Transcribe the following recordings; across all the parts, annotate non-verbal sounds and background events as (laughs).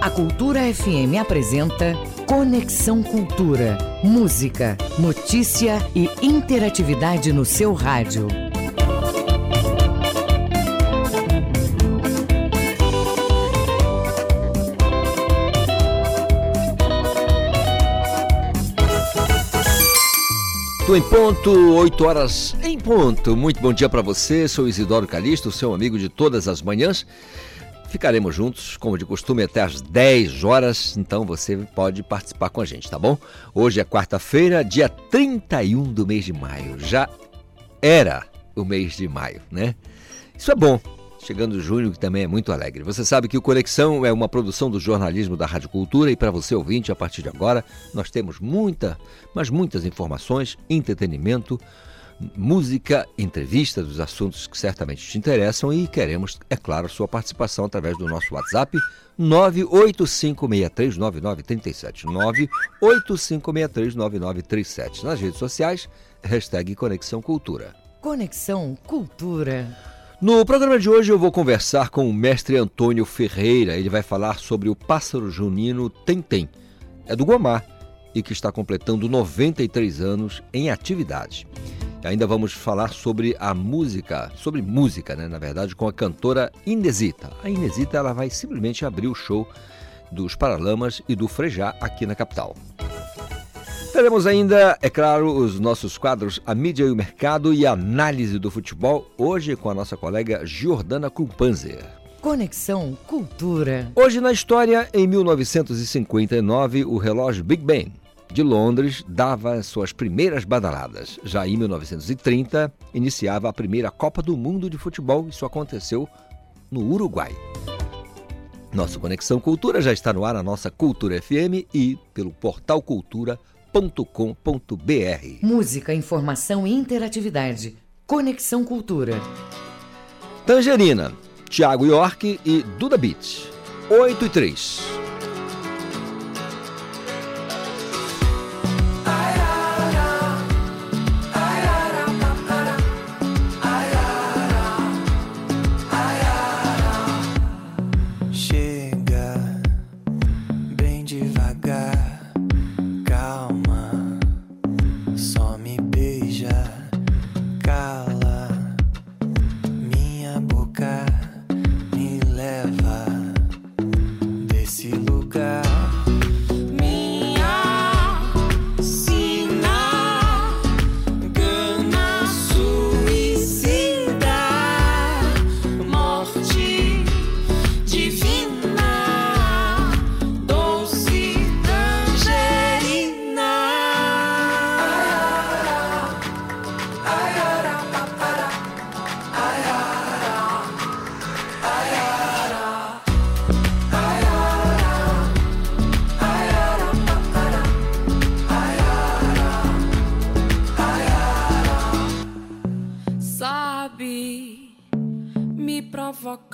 A Cultura FM apresenta Conexão Cultura. Música, notícia e interatividade no seu rádio. em ponto, 8 horas em ponto. Muito bom dia para você. Sou Isidoro Calixto, seu amigo de todas as manhãs. Ficaremos juntos, como de costume, até às 10 horas, então você pode participar com a gente, tá bom? Hoje é quarta-feira, dia 31 do mês de maio. Já era o mês de maio, né? Isso é bom. Chegando junho, que também é muito alegre. Você sabe que o Conexão é uma produção do jornalismo da Rádio Cultura e para você ouvinte, a partir de agora, nós temos muita, mas muitas informações, entretenimento, música, entrevista dos assuntos que certamente te interessam e queremos, é claro, sua participação através do nosso WhatsApp 985639937. 985639937. Nas redes sociais, hashtag Conexão Cultura. Conexão Cultura. No programa de hoje eu vou conversar com o mestre Antônio Ferreira. Ele vai falar sobre o pássaro junino Tentem. É do Guamá e que está completando 93 anos em atividade. Ainda vamos falar sobre a música, sobre música, né, na verdade, com a cantora Inesita. A Inesita ela vai simplesmente abrir o show dos Paralamas e do Frejá aqui na capital. Teremos ainda, é claro, os nossos quadros A Mídia e o Mercado e a Análise do Futebol, hoje com a nossa colega Giordana Kumpanzer. Conexão Cultura. Hoje na história, em 1959, o relógio Big Ben de Londres dava suas primeiras badaladas. Já em 1930, iniciava a primeira Copa do Mundo de Futebol. Isso aconteceu no Uruguai. Nossa Conexão Cultura já está no ar na nossa Cultura FM e pelo portal cultura.com.br. Música, informação e interatividade. Conexão Cultura. Tangerina, Thiago York e Duda Beat. 8 e 3.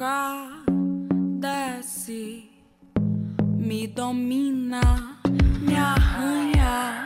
tocar, desce, me domina, me arranha.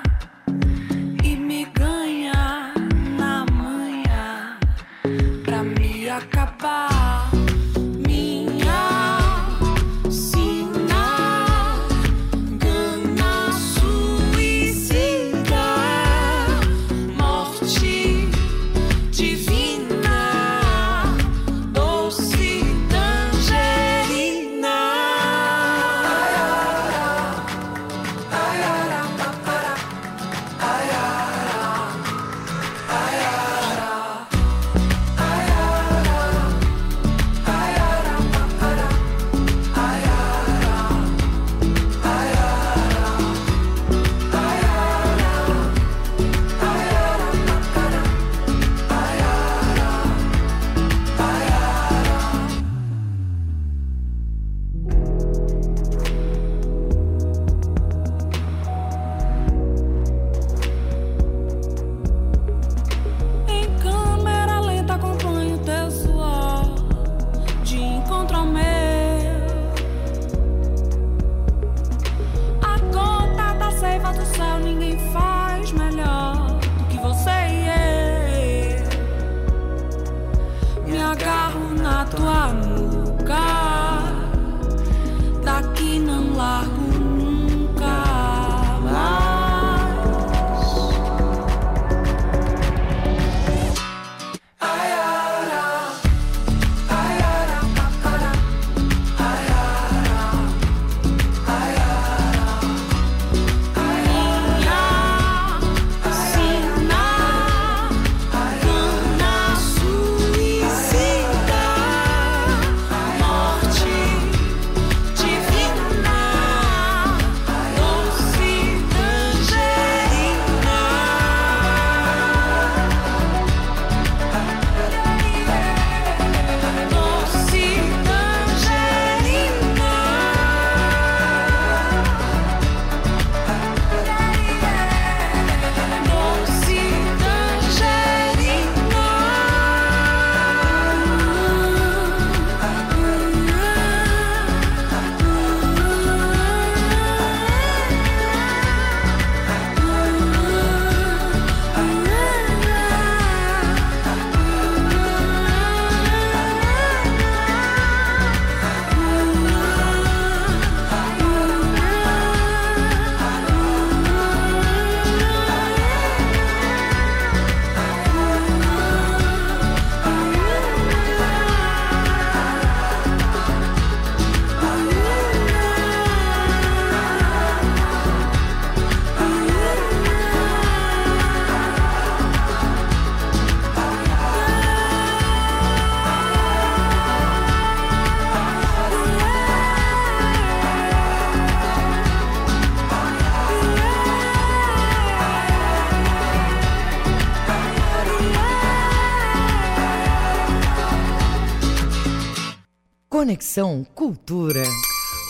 Conexão Cultura.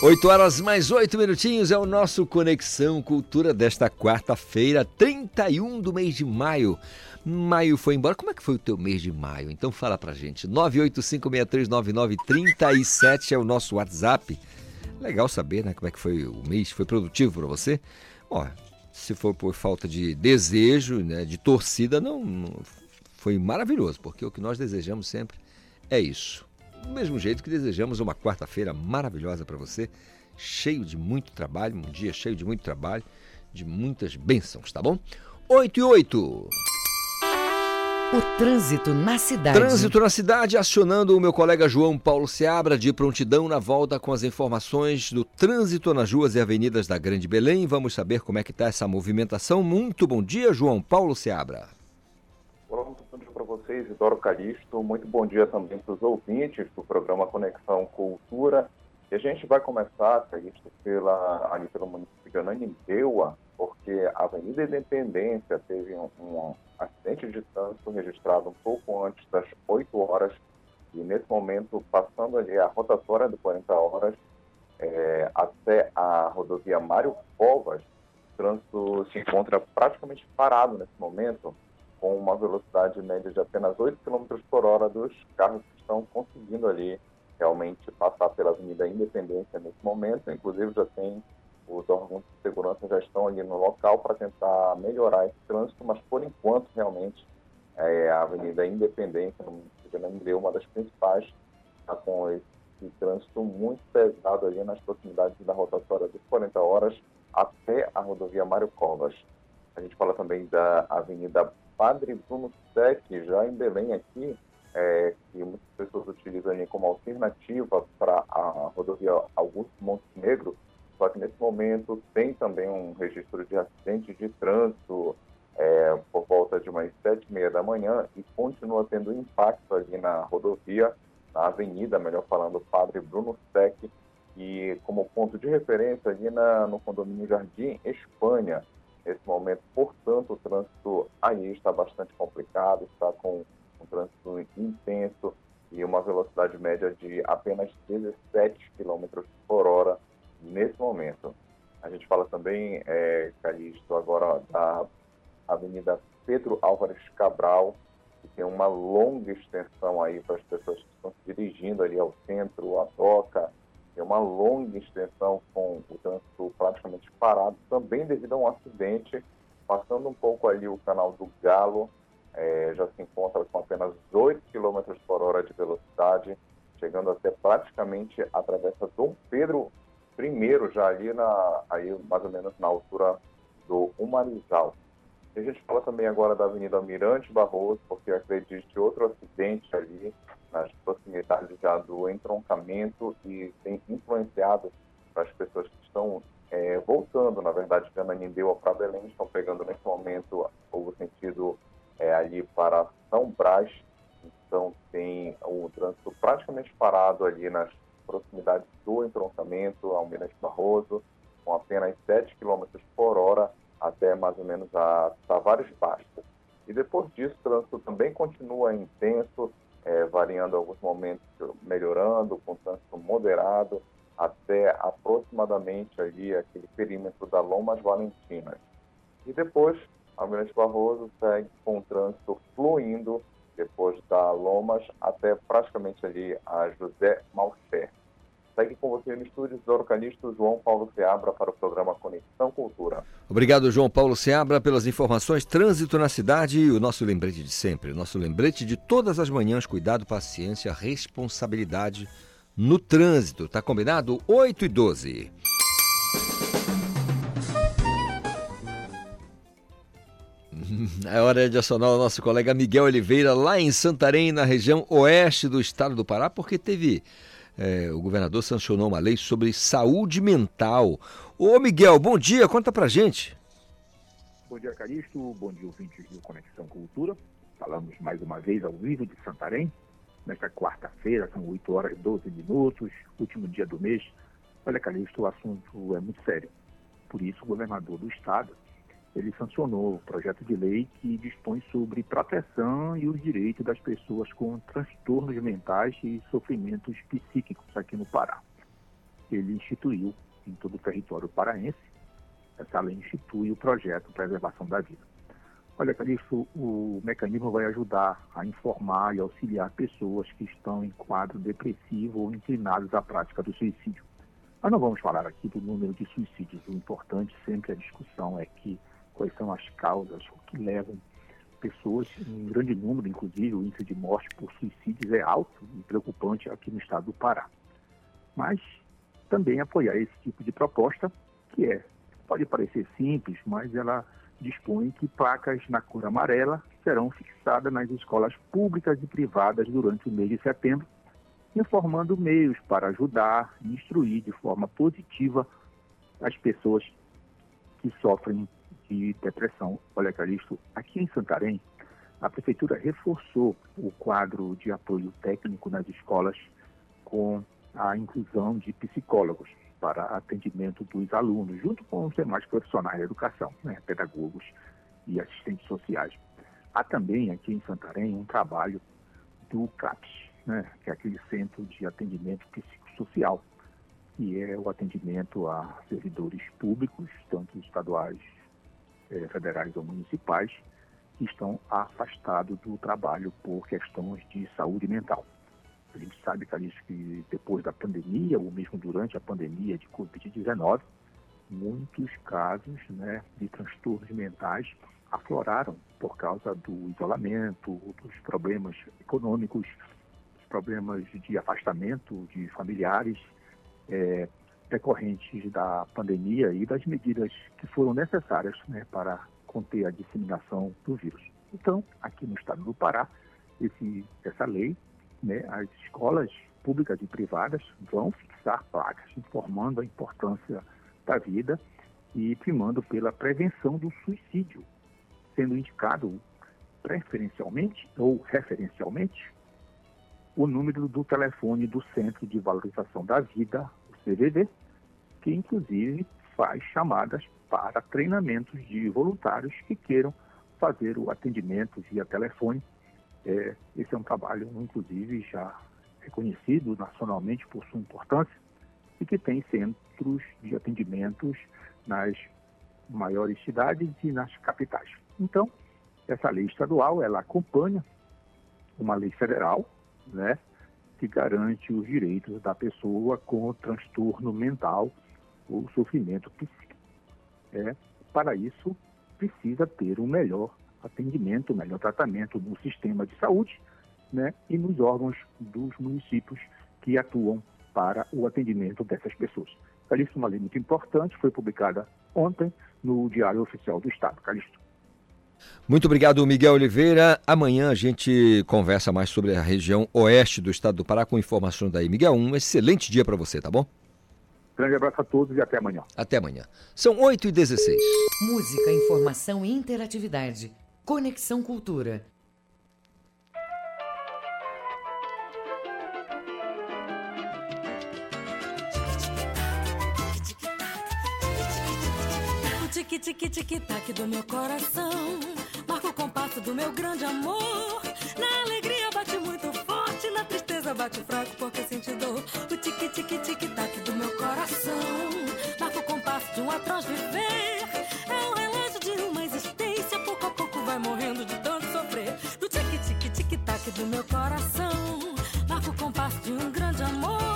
8 horas mais 8 minutinhos é o nosso Conexão Cultura desta quarta-feira, 31 do mês de maio. Maio foi embora. Como é que foi o teu mês de maio? Então fala pra gente. 985639937 é o nosso WhatsApp. Legal saber, né? Como é que foi o mês? Foi produtivo para você? Ó, se for por falta de desejo, né, de torcida, não, não foi maravilhoso, porque o que nós desejamos sempre é isso do mesmo jeito que desejamos uma quarta-feira maravilhosa para você, cheio de muito trabalho, um dia cheio de muito trabalho, de muitas bênçãos, tá bom? 8 e 8. O trânsito na cidade. Trânsito na cidade, acionando o meu colega João Paulo Seabra de prontidão na volta com as informações do trânsito nas ruas e avenidas da Grande Belém. Vamos saber como é que está essa movimentação. Muito bom dia, João Paulo Seabra. Bom vocês, Isidoro Calixto. Muito bom dia também para os ouvintes do programa Conexão Cultura. E a gente vai começar, Calixto, pela, ali pelo município de Ananindeua, porque a Avenida Independência teve um, um acidente de trânsito registrado um pouco antes das 8 horas e nesse momento, passando ali a rotatória de 40 horas é, até a rodovia Mário Covas, o trânsito se encontra praticamente parado nesse momento, com uma velocidade média de apenas 8 km por hora dos carros que estão conseguindo ali realmente passar pela Avenida Independência nesse momento. Inclusive já tem os órgãos de segurança já estão ali no local para tentar melhorar esse trânsito, mas por enquanto realmente é, a Avenida Independência no município de uma das principais, está com esse trânsito muito pesado ali nas proximidades da rotatória dos 40 horas até a rodovia Mário Covas. A gente fala também da Avenida Padre Bruno Sec, já em Belém aqui, é, que muitas pessoas utilizam ali como alternativa para a rodovia Augusto Montenegro, só que nesse momento tem também um registro de acidente de trânsito é, por volta de umas sete e meia da manhã e continua tendo impacto ali na rodovia, na avenida, melhor falando, Padre Bruno Sec, e como ponto de referência ali na, no condomínio Jardim Espanha, nesse momento. Portanto, o trânsito aí está bastante complicado, está com um trânsito intenso e uma velocidade média de apenas 17 km por hora nesse momento. A gente fala também, é, Calixto, agora da Avenida Pedro Álvares Cabral, que tem uma longa extensão aí para as pessoas que estão se dirigindo ali ao centro, à toca, tem uma longa extensão com o trânsito praticamente parado, também devido a um acidente, passando um pouco ali o canal do Galo, é, já se encontra com apenas 8 km por hora de velocidade, chegando até praticamente a travessa Dom Pedro I, já ali na, aí mais ou menos na altura do Humanizal. E a gente fala também agora da Avenida Almirante Barroso, porque acredite outro acidente ali nas proximidades já do entroncamento e tem influenciado as pessoas que estão é, voltando, na verdade, de Ananindeua para Belém, estão pegando nesse momento o sentido é, ali para São Brás, então tem o trânsito praticamente parado ali nas proximidades do entroncamento, Almirante Barroso, com apenas 7 km por hora até mais ou menos a Tavares Bastos. E depois disso, o trânsito também continua intenso, é, variando alguns momentos, melhorando, com trânsito moderado, até aproximadamente ali aquele perímetro da Lomas Valentinas. E depois, Almirante Barroso segue com o trânsito fluindo, depois da Lomas até praticamente ali a José Malcher. Segue com você no estúdio Isidoro Calixto, João Paulo Seabra para o programa Conexão Cultura. Obrigado, João Paulo Seabra, pelas informações. Trânsito na cidade e o nosso lembrete de sempre, o nosso lembrete de todas as manhãs, cuidado, paciência, responsabilidade no trânsito. Tá combinado? 8 e 12. (laughs) É hora de acionar o nosso colega Miguel Oliveira lá em Santarém, na região oeste do estado do Pará, porque teve é, o governador sancionou uma lei sobre saúde mental. Ô Miguel, bom dia, conta pra gente. Bom dia, Calixto. Bom dia, ouvintes do Conexão Cultura. Falamos mais uma vez ao vivo de Santarém, nesta quarta-feira, são 8 horas e 12 minutos, último dia do mês. Olha, Calixto, o assunto é muito sério. Por isso, o governador do estado ele sancionou o projeto de lei que dispõe sobre proteção e os direitos das pessoas com transtornos mentais e sofrimentos psíquicos aqui no Pará. Ele instituiu em todo o território paraense, essa lei institui o projeto Preservação da Vida. Olha, Calixto, o mecanismo vai ajudar a informar e auxiliar pessoas que estão em quadro depressivo ou inclinados à prática do suicídio. Nós não vamos falar aqui do número de suicídios. O importante sempre a discussão é que quais são as causas que levam pessoas, em grande número, inclusive o índice de morte por suicídios é alto e preocupante aqui no estado do Pará. Mas também apoiar esse tipo de proposta, que é, pode parecer simples, mas ela dispõe que placas na cor amarela serão fixadas nas escolas públicas e privadas durante o mês de setembro, informando meios para ajudar e instruir de forma positiva as pessoas que sofrem de depressão. Olha, Calixto, aqui em Santarém, a Prefeitura reforçou o quadro de apoio técnico nas escolas com a inclusão de psicólogos para atendimento dos alunos, junto com os demais profissionais da educação, né, pedagogos e assistentes sociais. Há também aqui em Santarém um trabalho do CAPS, né, que é aquele Centro de Atendimento Psicossocial, que é o atendimento a servidores públicos, tanto estaduais, eh, federais ou municipais, que estão afastados do trabalho por questões de saúde mental. A gente sabe, Calixto, que depois da pandemia, ou mesmo durante a pandemia de Covid-19, muitos casos né, de transtornos mentais afloraram por causa do isolamento, dos problemas econômicos, dos problemas de afastamento de familiares é, decorrentes da pandemia e das medidas que foram necessárias né, para conter a disseminação do vírus. Então, aqui no estado do Pará, esse, essa lei né, as escolas públicas e privadas vão fixar placas informando a importância da vida e primando pela prevenção do suicídio, sendo indicado preferencialmente ou referencialmente o número do telefone do Centro de Valorização da Vida, CVV, que inclusive faz chamadas para treinamentos de voluntários que queiram fazer o atendimento via telefone é, esse é um trabalho, inclusive, já reconhecido nacionalmente por sua importância e que tem centros de atendimentos nas maiores cidades e nas capitais. Então, essa lei estadual, ela acompanha uma lei federal, né, que garante os direitos da pessoa com transtorno mental ou sofrimento psíquico. É, para isso, precisa ter um melhor atendimento, melhor tratamento no sistema de saúde né, e nos órgãos dos municípios que atuam para o atendimento dessas pessoas. Calixto, uma lei muito importante, foi publicada ontem no Diário Oficial do Estado. Calixto. Muito obrigado, Miguel Oliveira. Amanhã a gente conversa mais sobre a região oeste do estado do Pará com informações daí. Miguel, um excelente dia para você, tá bom? Grande abraço a todos e até amanhã. Até amanhã. São 8h16. Música, informação e interatividade. Conexão Cultura. O tique-tique-tique-tac do meu coração. Marca o compasso do meu grande amor. Na alegria bate muito forte Na tristeza bate fraco porque sente dor. O tique-tique-tique-tac do meu coração. Marca o compasso de um atroz viver É o relógio de uma existência. Pouco a pouco vai morrendo de tanto sofrer. No tique-tique-tique-tac do meu coração. Marca o compasso de um grande amor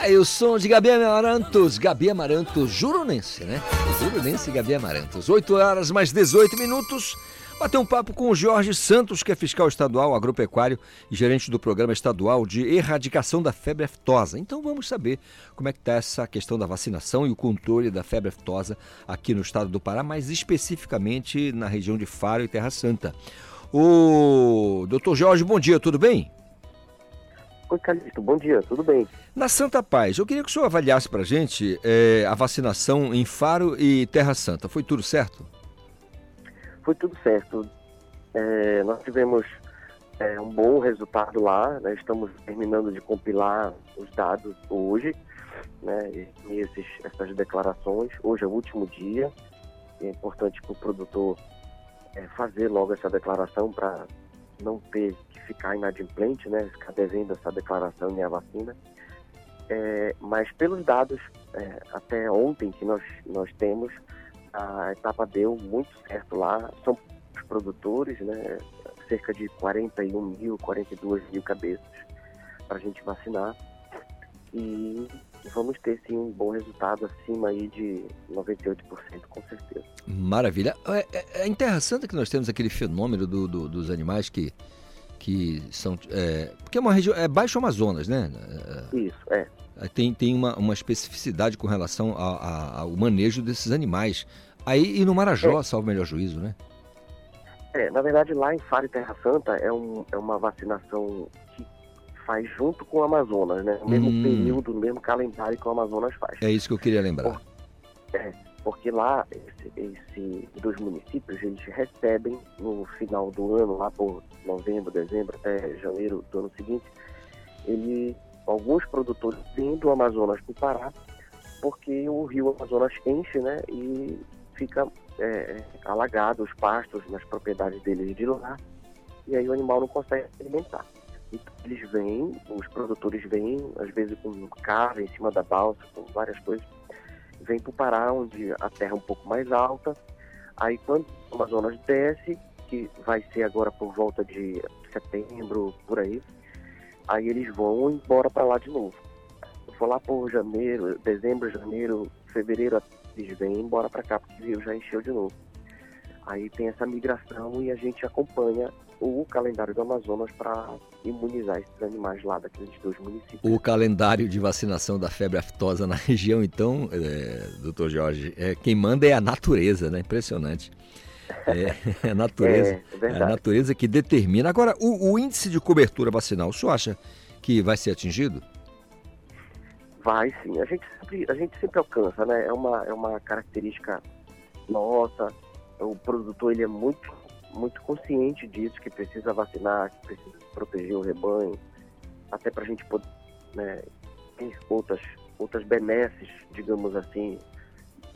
Aí o som de Gabi Amarantos, Gabi Amarantos, Juronense, né? Juronense Gabi Amarantos. 8 horas mais 18 minutos. Bater um papo com o Jorge Santos, que é fiscal estadual agropecuário e gerente do programa estadual de erradicação da febre aftosa. Então vamos saber como é que está essa questão da vacinação e o controle da febre aftosa aqui no estado do Pará, mais especificamente na região de Faro e Terra Santa. O doutor Jorge, bom dia, tudo bem? Oi, Calixto, bom dia, tudo bem? Na Santa Paz, eu queria que o senhor avaliasse para a gente é, a vacinação em Faro e Terra Santa. Foi tudo certo? foi tudo certo. É, nós tivemos é, um bom resultado lá, né? estamos terminando de compilar os dados hoje, né? e esses, essas declarações. Hoje é o último dia, é importante para o produtor fazer logo essa declaração para não ter que ficar inadimplente, né? ficar devendo essa declaração e a vacina. É, mas pelos dados é, até ontem que nós, nós temos, a etapa deu muito certo lá. São os produtores, né? Cerca de 41 mil, 42 mil cabeças para a gente vacinar. E vamos ter sim um bom resultado acima aí de 98%, com certeza. Maravilha. É, é, é em Terra Santa que nós temos aquele fenômeno do, do, dos animais que, que são. É, porque é uma região. É Baixo Amazonas, né? Isso, é. Tem, tem uma, uma especificidade com relação a, a, ao manejo desses animais. Aí e no Marajó, é. salvo o melhor juízo, né? É, na verdade lá em Faro e Terra Santa é, um, é uma vacinação faz junto com o Amazonas, né? No mesmo hum. período, no mesmo calendário que o Amazonas faz. É isso que eu queria lembrar. Por, é, porque lá, esse, esse, dos municípios, eles recebem no final do ano, lá por novembro, dezembro, até janeiro do ano seguinte, ele alguns produtores vêm do Amazonas para o Pará, porque o rio Amazonas enche, né, e fica é, alagado os pastos nas propriedades deles de lá, e aí o animal não consegue se alimentar. Eles vêm, os produtores vêm, às vezes com carro em cima da balsa, com várias coisas, vêm para o Pará, onde a terra é um pouco mais alta, aí quando o Amazonas desce, que vai ser agora por volta de setembro, por aí, Aí eles vão embora para lá de novo. Se for lá por janeiro, dezembro, janeiro, fevereiro, eles vêm embora para cá, porque o rio já encheu de novo. Aí tem essa migração e a gente acompanha o calendário do Amazonas para imunizar esses animais lá daqueles dois municípios. O calendário de vacinação da febre aftosa na (laughs) região, então, é, doutor Jorge, é, quem manda é a natureza, né? Impressionante. É, é (laughs) a natureza. É, é, a natureza que determina. Agora, o, o, índice de cobertura vacinal, o senhor acha que vai ser atingido? Vai sim. A gente sempre, a gente sempre alcança, né? É uma, é uma característica nossa. O produtor ele é muito, muito consciente disso, que precisa vacinar, que precisa proteger o rebanho, até para a gente poder né, ter outras, outras benesses, digamos assim,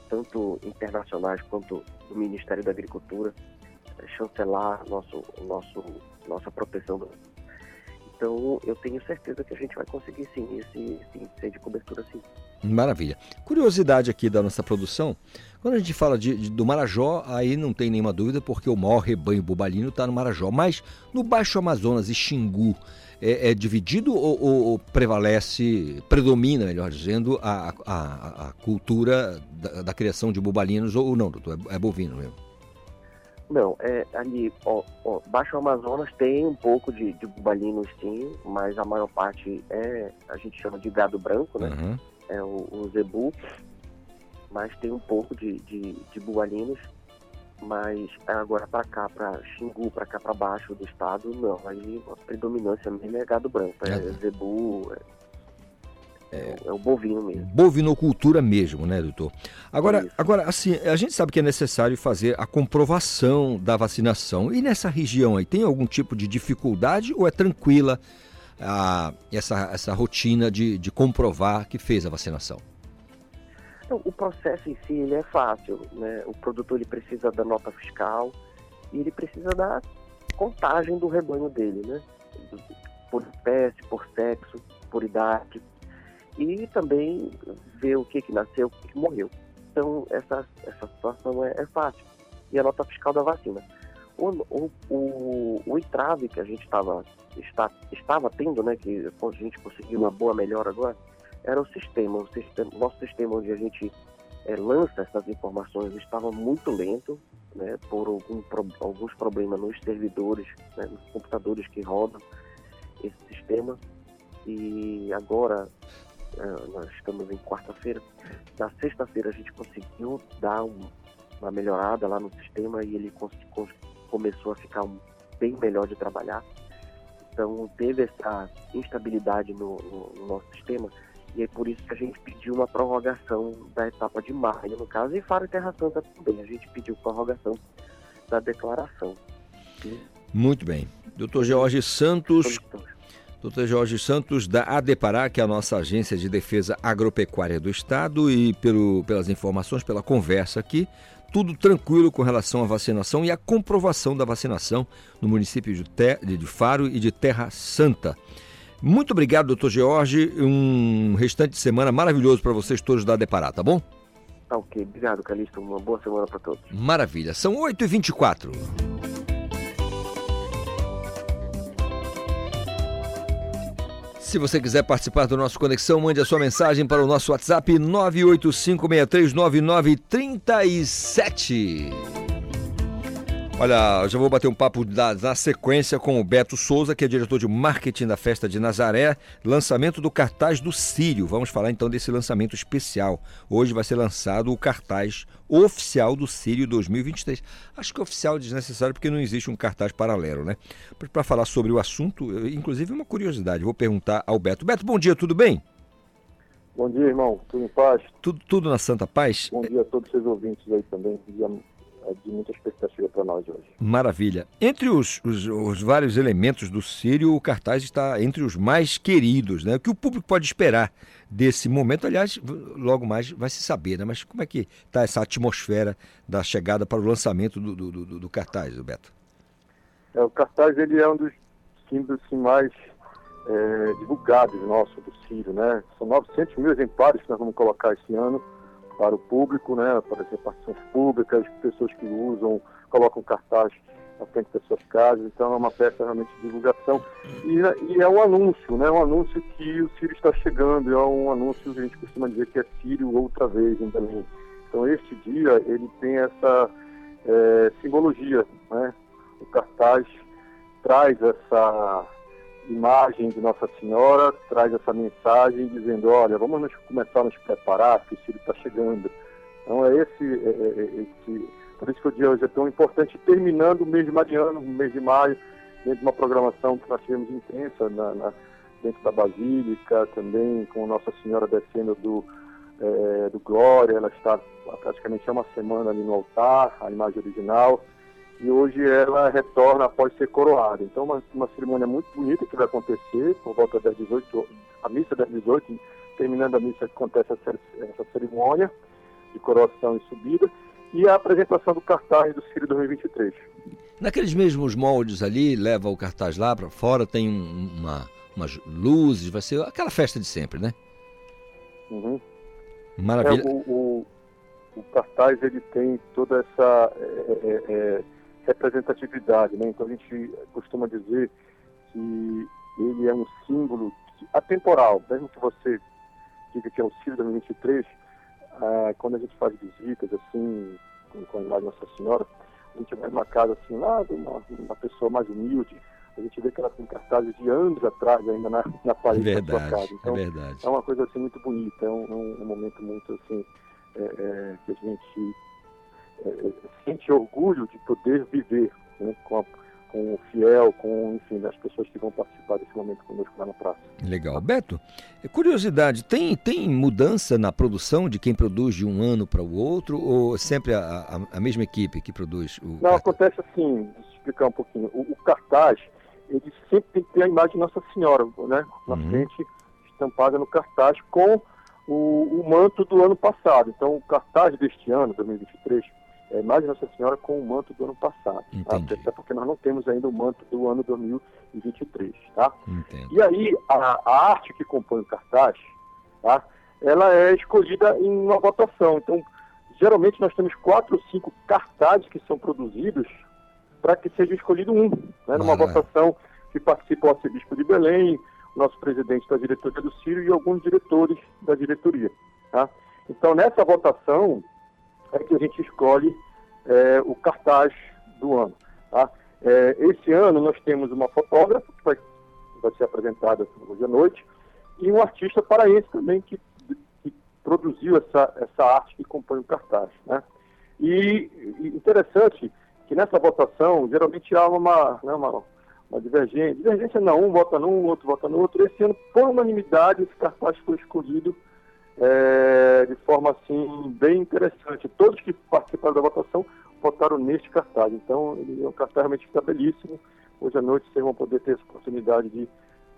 tanto internacionais quanto do Ministério da Agricultura, é, chancelar nosso, nosso, nossa proteção. Então, eu tenho certeza que a gente vai conseguir sim esse, esse índice de cobertura sim. Maravilha. Curiosidade aqui da nossa produção, quando a gente fala de, de, do Marajó, aí não tem nenhuma dúvida, porque o maior rebanho bubalino está no Marajó. Mas no Baixo Amazonas e Xingu, é, é dividido ou, ou, ou, prevalece, predomina, melhor dizendo, a, a, a cultura da, da, criação de bubalinos ou não, doutor? É, é bovino mesmo? Não, é, ali, ó, ó, Baixo Amazonas tem um pouco de, de bubalinos sim, mas a maior parte é, a gente chama de gado branco, né? Uhum. É o, o, zebu, mas tem um pouco de, de, de bubalinos mas agora para cá, para Xingu, para cá para baixo do estado, não. Aí a predominância mesmo é gado branco, é, é. zebu, é, é, é, o bovino mesmo. Bovinocultura mesmo, né, doutor? Agora, agora, assim, a gente sabe que é necessário fazer a comprovação da vacinação. E nessa região aí, tem algum tipo de dificuldade ou é tranquila a, essa, essa rotina de, de comprovar que fez a vacinação? Então, o processo em si ele é fácil, né? O produtor ele precisa da nota fiscal e ele precisa da contagem do rebanho dele, né? Por espécie, por sexo, por idade e também ver o que que nasceu, o que, que morreu. Então essa essa situação é, é, fácil e a nota fiscal da vacina. O, o, o, o entrave que a gente estava está, estava tendo, né? Que a gente conseguiu uma boa melhora agora era o sistema, o sistema nosso sistema onde a gente é, lança essas informações estava muito lento, né, por algum, alguns problemas nos servidores, né, nos computadores que rodam esse sistema. E agora, é, nós estamos em quarta-feira, na sexta-feira a gente conseguiu dar um, uma melhorada lá no sistema e ele começou a ficar bem melhor de trabalhar. Então teve essa instabilidade no, no, no nosso sistema e é por isso que a gente pediu uma prorrogação da etapa de maio, no caso, e Faro e Terra Santa também. A gente pediu prorrogação da declaração. Muito bem. Doutor Jorge Santos. Doutor Jorge Santos, da ADEPARÁ, que é a nossa agência de defesa agropecuária do Estado, e pelo, pelas informações, pela conversa aqui, tudo tranquilo com relação à vacinação e à comprovação da vacinação no município de, Te, de Faro e de Terra Santa. Muito obrigado, doutor George. Um restante de semana maravilhoso para vocês todos da Depará, tá bom? Tá ok. Obrigado, Calixto. Uma boa semana para todos. Maravilha. São 8h24. Se você quiser participar do nosso Conexão, mande a sua mensagem para o nosso WhatsApp 985639937. Olha, já vou bater um papo da, na sequência com o Beto Souza, que é diretor de marketing da Festa de Nazaré, lançamento do cartaz do Sírio. Vamos falar então desse lançamento especial. Hoje vai ser lançado o cartaz oficial do Sírio 2023. Acho que oficial é desnecessário porque não existe um cartaz paralelo, né? Para falar sobre o assunto, inclusive uma curiosidade, vou perguntar ao Beto. Beto, bom dia, tudo bem? Bom dia, irmão. Tudo em paz? Tudo, tudo na Santa Paz? Bom dia a todos os seus ouvintes aí também. Bom dia de muita expectativa para nós hoje. Maravilha. Entre os, os, os, vários elementos do Sírio, o cartaz está entre os mais queridos, né? O que o público pode esperar desse momento, aliás, logo mais vai se saber, né? Mas como é que está essa atmosfera da chegada para o lançamento do, do, do, do cartaz, Beto? É, o cartaz ele é um dos símbolos assim, mais é, divulgados nosso do Sírio, né? São 900 mil exemplares que nós vamos colocar esse ano para o público, né, para as repartições públicas, pessoas que usam, colocam cartaz na frente das suas casas, então é uma peça realmente de divulgação. E, e, é um anúncio, né, um anúncio que o Sírio está chegando, é um anúncio que a gente costuma dizer que é Sírio outra vez em. Então este dia, ele tem essa é, simbologia, né, o cartaz traz essa imagem de Nossa Senhora traz essa mensagem dizendo, olha, vamos nos começar a nos preparar, que o Círio está chegando. Então é esse, é, é, é, esse, por isso que o dia hoje é tão importante, terminando o mês de mariano, o mês de maio, dentro de uma programação que nós tivemos intensa na, na, dentro da Basílica, também com Nossa Senhora descendo do, é, do Glória, ela está praticamente há uma semana ali no altar, a imagem original, e hoje ela retorna após ser coroada. Então, uma, uma cerimônia muito bonita que vai acontecer por volta das 18, a missa das 18, terminando a missa acontece essa, essa cerimônia de coroação e subida, e a apresentação do cartaz do Círio 2023. Naqueles mesmos moldes ali, leva o cartaz lá para fora, tem uma, umas luzes, vai ser aquela festa de sempre, né? Uhum. Maravilha. É, o, o, o, cartaz ele tem toda essa é, é, é representatividade. Né? Então a gente costuma dizer que ele é um símbolo atemporal, mesmo que você diga que é o Círio 2023, ah, quando a gente faz visitas assim, com, com a imagem Nossa Senhora, a gente vai numa casa assim, lá de uma, uma pessoa mais humilde, a gente vê que ela tem cartazes de anos atrás ainda na, na parede verdade, da sua casa. É então, é, verdade. é uma coisa assim muito bonita, é um, é um momento muito assim, é, é, que a gente é, sente orgulho de poder viver né, com, a, com o fiel, com enfim, as pessoas que vão participar desse momento conosco lá na praça. Legal. Beto, curiosidade, tem, tem mudança na produção de quem produz de um ano para o outro ou sempre a, a, a, mesma equipe que produz o Não, cartaz? acontece assim, explicar um pouquinho. O, o, cartaz, ele sempre tem que ter a imagem de Nossa Senhora, né? Na uhum. frente, estampada no cartaz com o, o manto do ano passado. Então, o cartaz deste ano, 2023, é, mais Nossa Senhora com o manto do ano passado. Tá? Até porque nós não temos ainda o manto do ano 2023. Tá? E aí, a, a, arte que compõe o cartaz, tá? ela é escolhida em uma votação. Então, geralmente nós temos quatro ou cinco cartazes que são produzidos para que seja escolhido um. Né? Numa votação que participa o arcebispo de Belém, nosso presidente da diretoria do Círio e alguns diretores da diretoria. Tá? Então, nessa votação é que a gente escolhe é, o cartaz do ano. Tá? É, esse ano nós temos uma fotógrafa que vai, vai ser apresentada hoje à noite e um artista paraense também que, que produziu essa, essa arte que compõe o cartaz. Né? E, e interessante que nessa votação geralmente há uma, né, uma, uma divergência. Divergência não, um vota num, outro vota no outro. Esse ano, por unanimidade, esse cartaz foi escolhido é, de forma assim bem interessante. Todos que participaram da votação votaram neste cartaz. Então, ele é um cartaz realmente está belíssimo. Hoje à noite vocês vão poder ter essa oportunidade de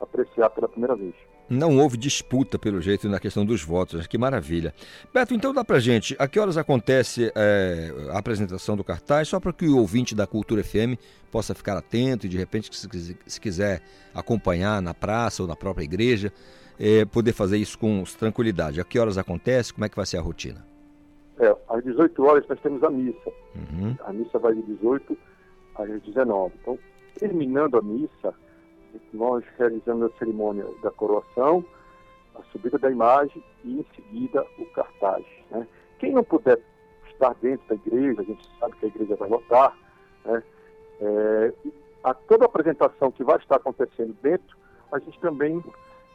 apreciar pela primeira vez. Não houve disputa, pelo jeito, na questão dos votos. Que maravilha. Beto, então dá pra gente, a que horas acontece é, a apresentação do cartaz, só para que o ouvinte da Cultura FM possa ficar atento e, de repente, se quiser acompanhar na praça ou na própria igreja, é, poder fazer isso com tranquilidade. A que horas acontece? Como é que vai ser a rotina? É, às 18 horas nós temos a missa. Uhum. A missa vai de 18 às 19. Então, terminando a missa, nós realizamos a cerimônia da coroação, a subida da imagem e, em seguida, o cartaz. Né? Quem não puder estar dentro da igreja, a gente sabe que a igreja vai lotar, né? É, a toda a apresentação que vai estar acontecendo dentro, a gente também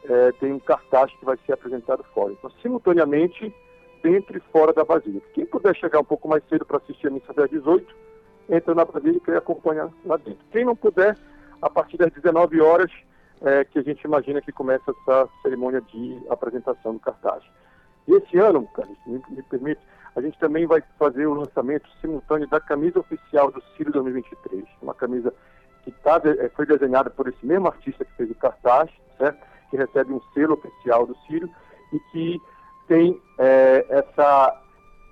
é, tem um cartaz que vai ser apresentado fora. Então, simultaneamente, dentro e fora da Basílica. Quem puder chegar um pouco mais cedo para assistir a missa às 18, entra na Basílica e acompanha lá dentro. Quem não puder, a partir das 19 horas, é, que a gente imagina que começa essa cerimônia de apresentação do cartaz. E esse ano, Carlos, me, me, permite, a gente também vai fazer o lançamento simultâneo da camisa oficial do Círio 2023, uma camisa que tá, é, foi desenhada por esse mesmo artista que fez o cartaz, certo? Que recebe um selo oficial do Círio e que tem é, essa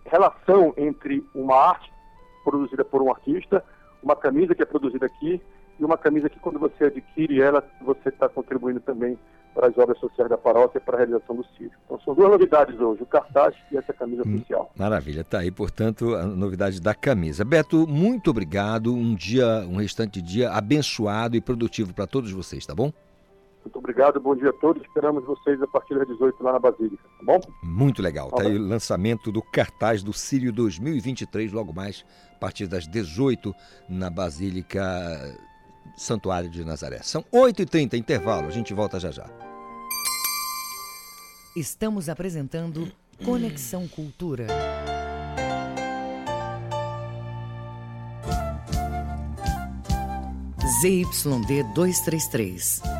relação entre uma arte produzida por um artista, uma camisa que é produzida aqui e uma camisa que quando você adquire ela, você está contribuindo também para as obras sociais da paróquia e para a realização do Círio. Então são duas novidades hoje, o cartaz e essa camisa hum, oficial. Maravilha, está aí, portanto, a novidade da camisa. Beto, muito obrigado, um dia, um restante de dia abençoado e produtivo para todos vocês, tá bom? Muito obrigado, bom dia a todos. Esperamos vocês a partir das 18 lá na Basílica, tá bom? Muito legal. Tá aí o lançamento do cartaz do Sírio 2023, logo mais, a partir das 18 na Basílica Santuário de Nazaré. São 8h30, intervalo. A gente volta já já. Estamos apresentando Conexão Cultura. ZYD 233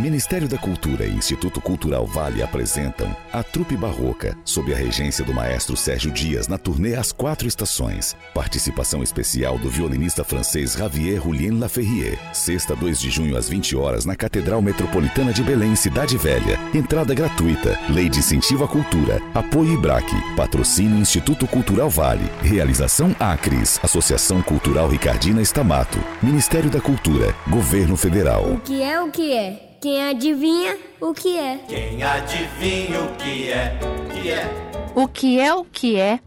Ministério da Cultura e Instituto Cultural Vale apresentam a Trupe Barroca, sob a regência do maestro Sérgio Dias, na turnê As Quatro Estações. Participação especial do violinista francês Javier Julien Laferrier. Sexta, 2 de junho, às 20 horas, na Catedral Metropolitana de Belém, Cidade Velha. Entrada gratuita. Lei de Incentivo à Cultura. Apoio IBRAC. Patrocínio Instituto Cultural Vale. Realização Acres. Associação Cultural Ricardina Estamato. Ministério da Cultura. Governo Federal. O que é o que é? Quem adivinha o que é? Quem adivinha o que é? Que é? O que é o que é?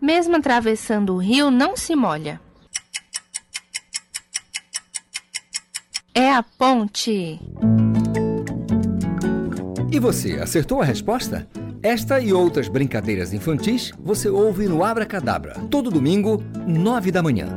Mesmo atravessando o rio, não se molha. É a ponte. E você, acertou a resposta? Esta e outras brincadeiras infantis você ouve no Abra Cadabra, todo domingo, nove da manhã.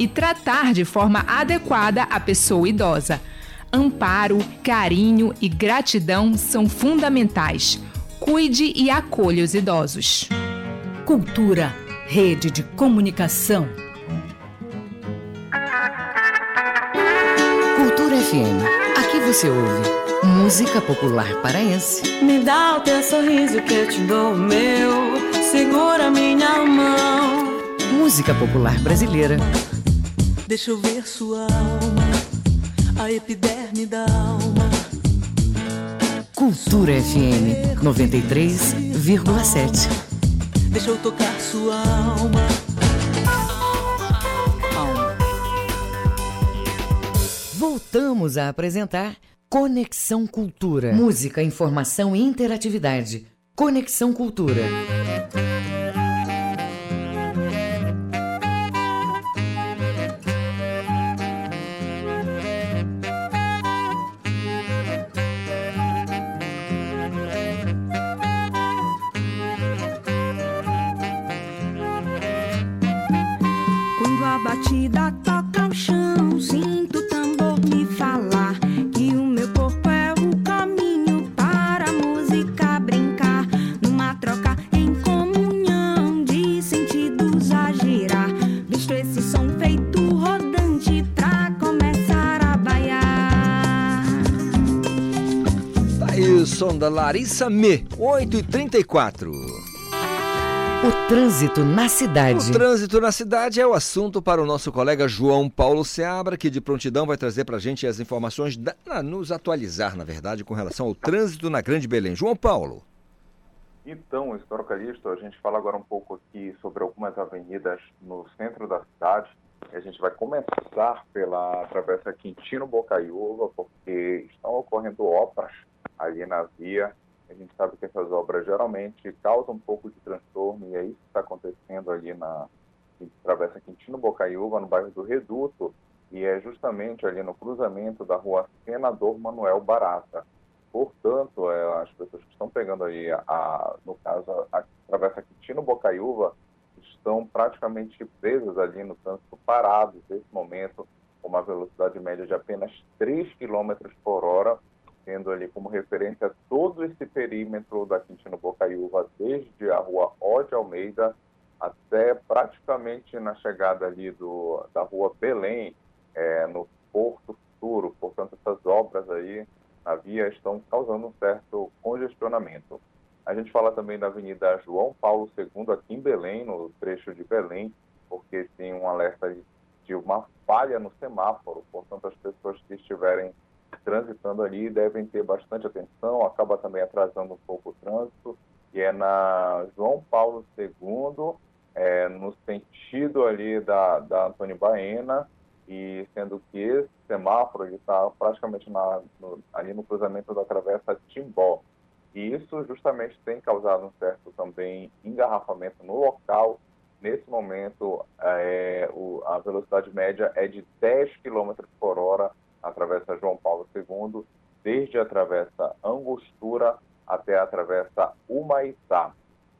e tratar de forma adequada a pessoa idosa. Amparo, carinho e gratidão são fundamentais. cuide e acolha os idosos. Cultura, rede de comunicação. Cultura FM. Aqui você ouve música popular paraense. Me dá o teu sorriso que eu te dou o meu. Segura minha mão. Música popular brasileira. Deixa eu ver sua alma, a epiderme da alma. Cultura FM 93,7. Deixa eu tocar sua alma. Voltamos a apresentar Conexão Cultura. Música, informação e interatividade. Conexão Cultura. Larissa Me, 8h34. O trânsito na cidade. O trânsito na cidade é o assunto para o nosso colega João Paulo Seabra, que de prontidão vai trazer para a gente as informações, da, na- nos atualizar, na verdade, com relação ao trânsito na Grande Belém. João Paulo. Então, Histório Calixto, a gente fala agora um pouco aqui sobre algumas avenidas no centro da cidade. A gente vai começar pela Travessa Quintino Bocaiúva, porque estão ocorrendo obras ali na via. A gente sabe que essas obras geralmente causam um pouco de transtorno e é isso que está acontecendo ali na Travessa Quintino Bocaiúva, no bairro do Reduto, e é justamente ali no cruzamento da rua Senador Manuel Barata. Portanto, é, as pessoas que estão pegando aí, a, a- no caso, a Travessa Quintino Bocaiúva, estão praticamente presas ali no trânsito parados nesse momento, com uma velocidade média de apenas 3 km por hora, tendo ali como referência todo esse perímetro da Quintino Bocaiúva, desde a rua Ode Almeida até praticamente na chegada ali do, da rua Belém, é, no Porto Futuro. Portanto, essas obras aí na via estão causando um certo congestionamento. A gente fala também da Avenida João Paulo II, aqui em Belém, no trecho de Belém, porque tem um alerta de- uma falha no semáforo, portanto, as pessoas que estiverem transitando ali devem ter bastante atenção, acaba também atrasando um pouco o trânsito, e é na João Paulo II, é, no sentido ali da, da Antônio Baena, e sendo que esse semáforo está praticamente na- no- ali no cruzamento da travessa Timbó. E isso justamente tem causado um certo também engarrafamento no local. Nesse momento, é, o- a velocidade média é de 10 km por hora na travessa João Paulo II, desde a travessa Angostura até a travessa Humaitá.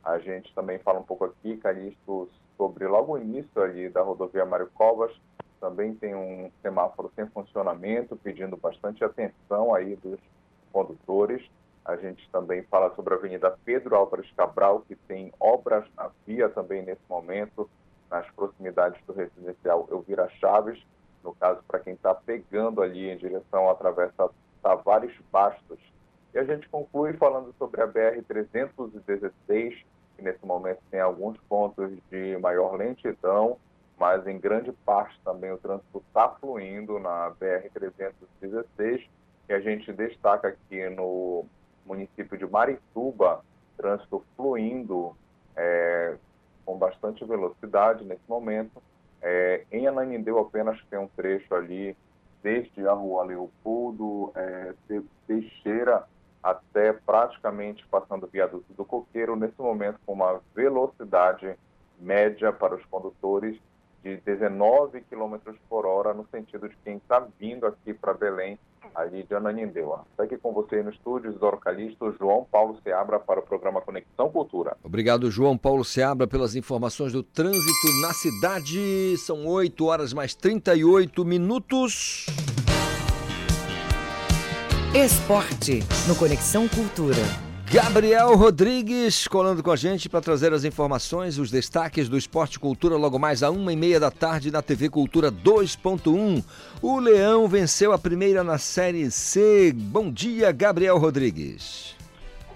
A gente também fala um pouco aqui, Calixto, sobre logo o início ali da rodovia Mário Covas, também tem um semáforo sem funcionamento, pedindo bastante atenção aí dos condutores. A gente também fala sobre a Avenida Pedro Álvares Cabral, que tem obras na via também nesse momento, nas proximidades do residencial Elvira Chaves, no caso para quem está pegando ali em direção à travessa Tavares Bastos. E a gente conclui falando sobre a BR-316, que nesse momento tem alguns pontos de maior lentidão, mas em grande parte também o trânsito está fluindo na BR-316, e a gente destaca aqui no município de Marituba, trânsito fluindo é, com bastante velocidade nesse momento. É, em Ananindeu apenas tem um trecho ali, desde a rua Leopoldo é, Te- Teixeira até praticamente passando o viaduto do Coqueiro, nesse momento com uma velocidade média para os condutores de 19 km por hora, no sentido de quem está vindo aqui para Belém, ali de Ananindeua. Está aqui com você no estúdio, Isidoro Calixto, João Paulo Seabra, para o programa Conexão Cultura. Obrigado, João Paulo Seabra, pelas informações do trânsito na cidade. São 8 horas mais 38 minutos. Esporte no Conexão Cultura. Gabriel Rodrigues colando com a gente para trazer as informações, os destaques do Esporte Cultura logo mais a uma e meia da tarde na TV Cultura 2.1. O Leão venceu a primeira na Série C. Bom dia, Gabriel Rodrigues.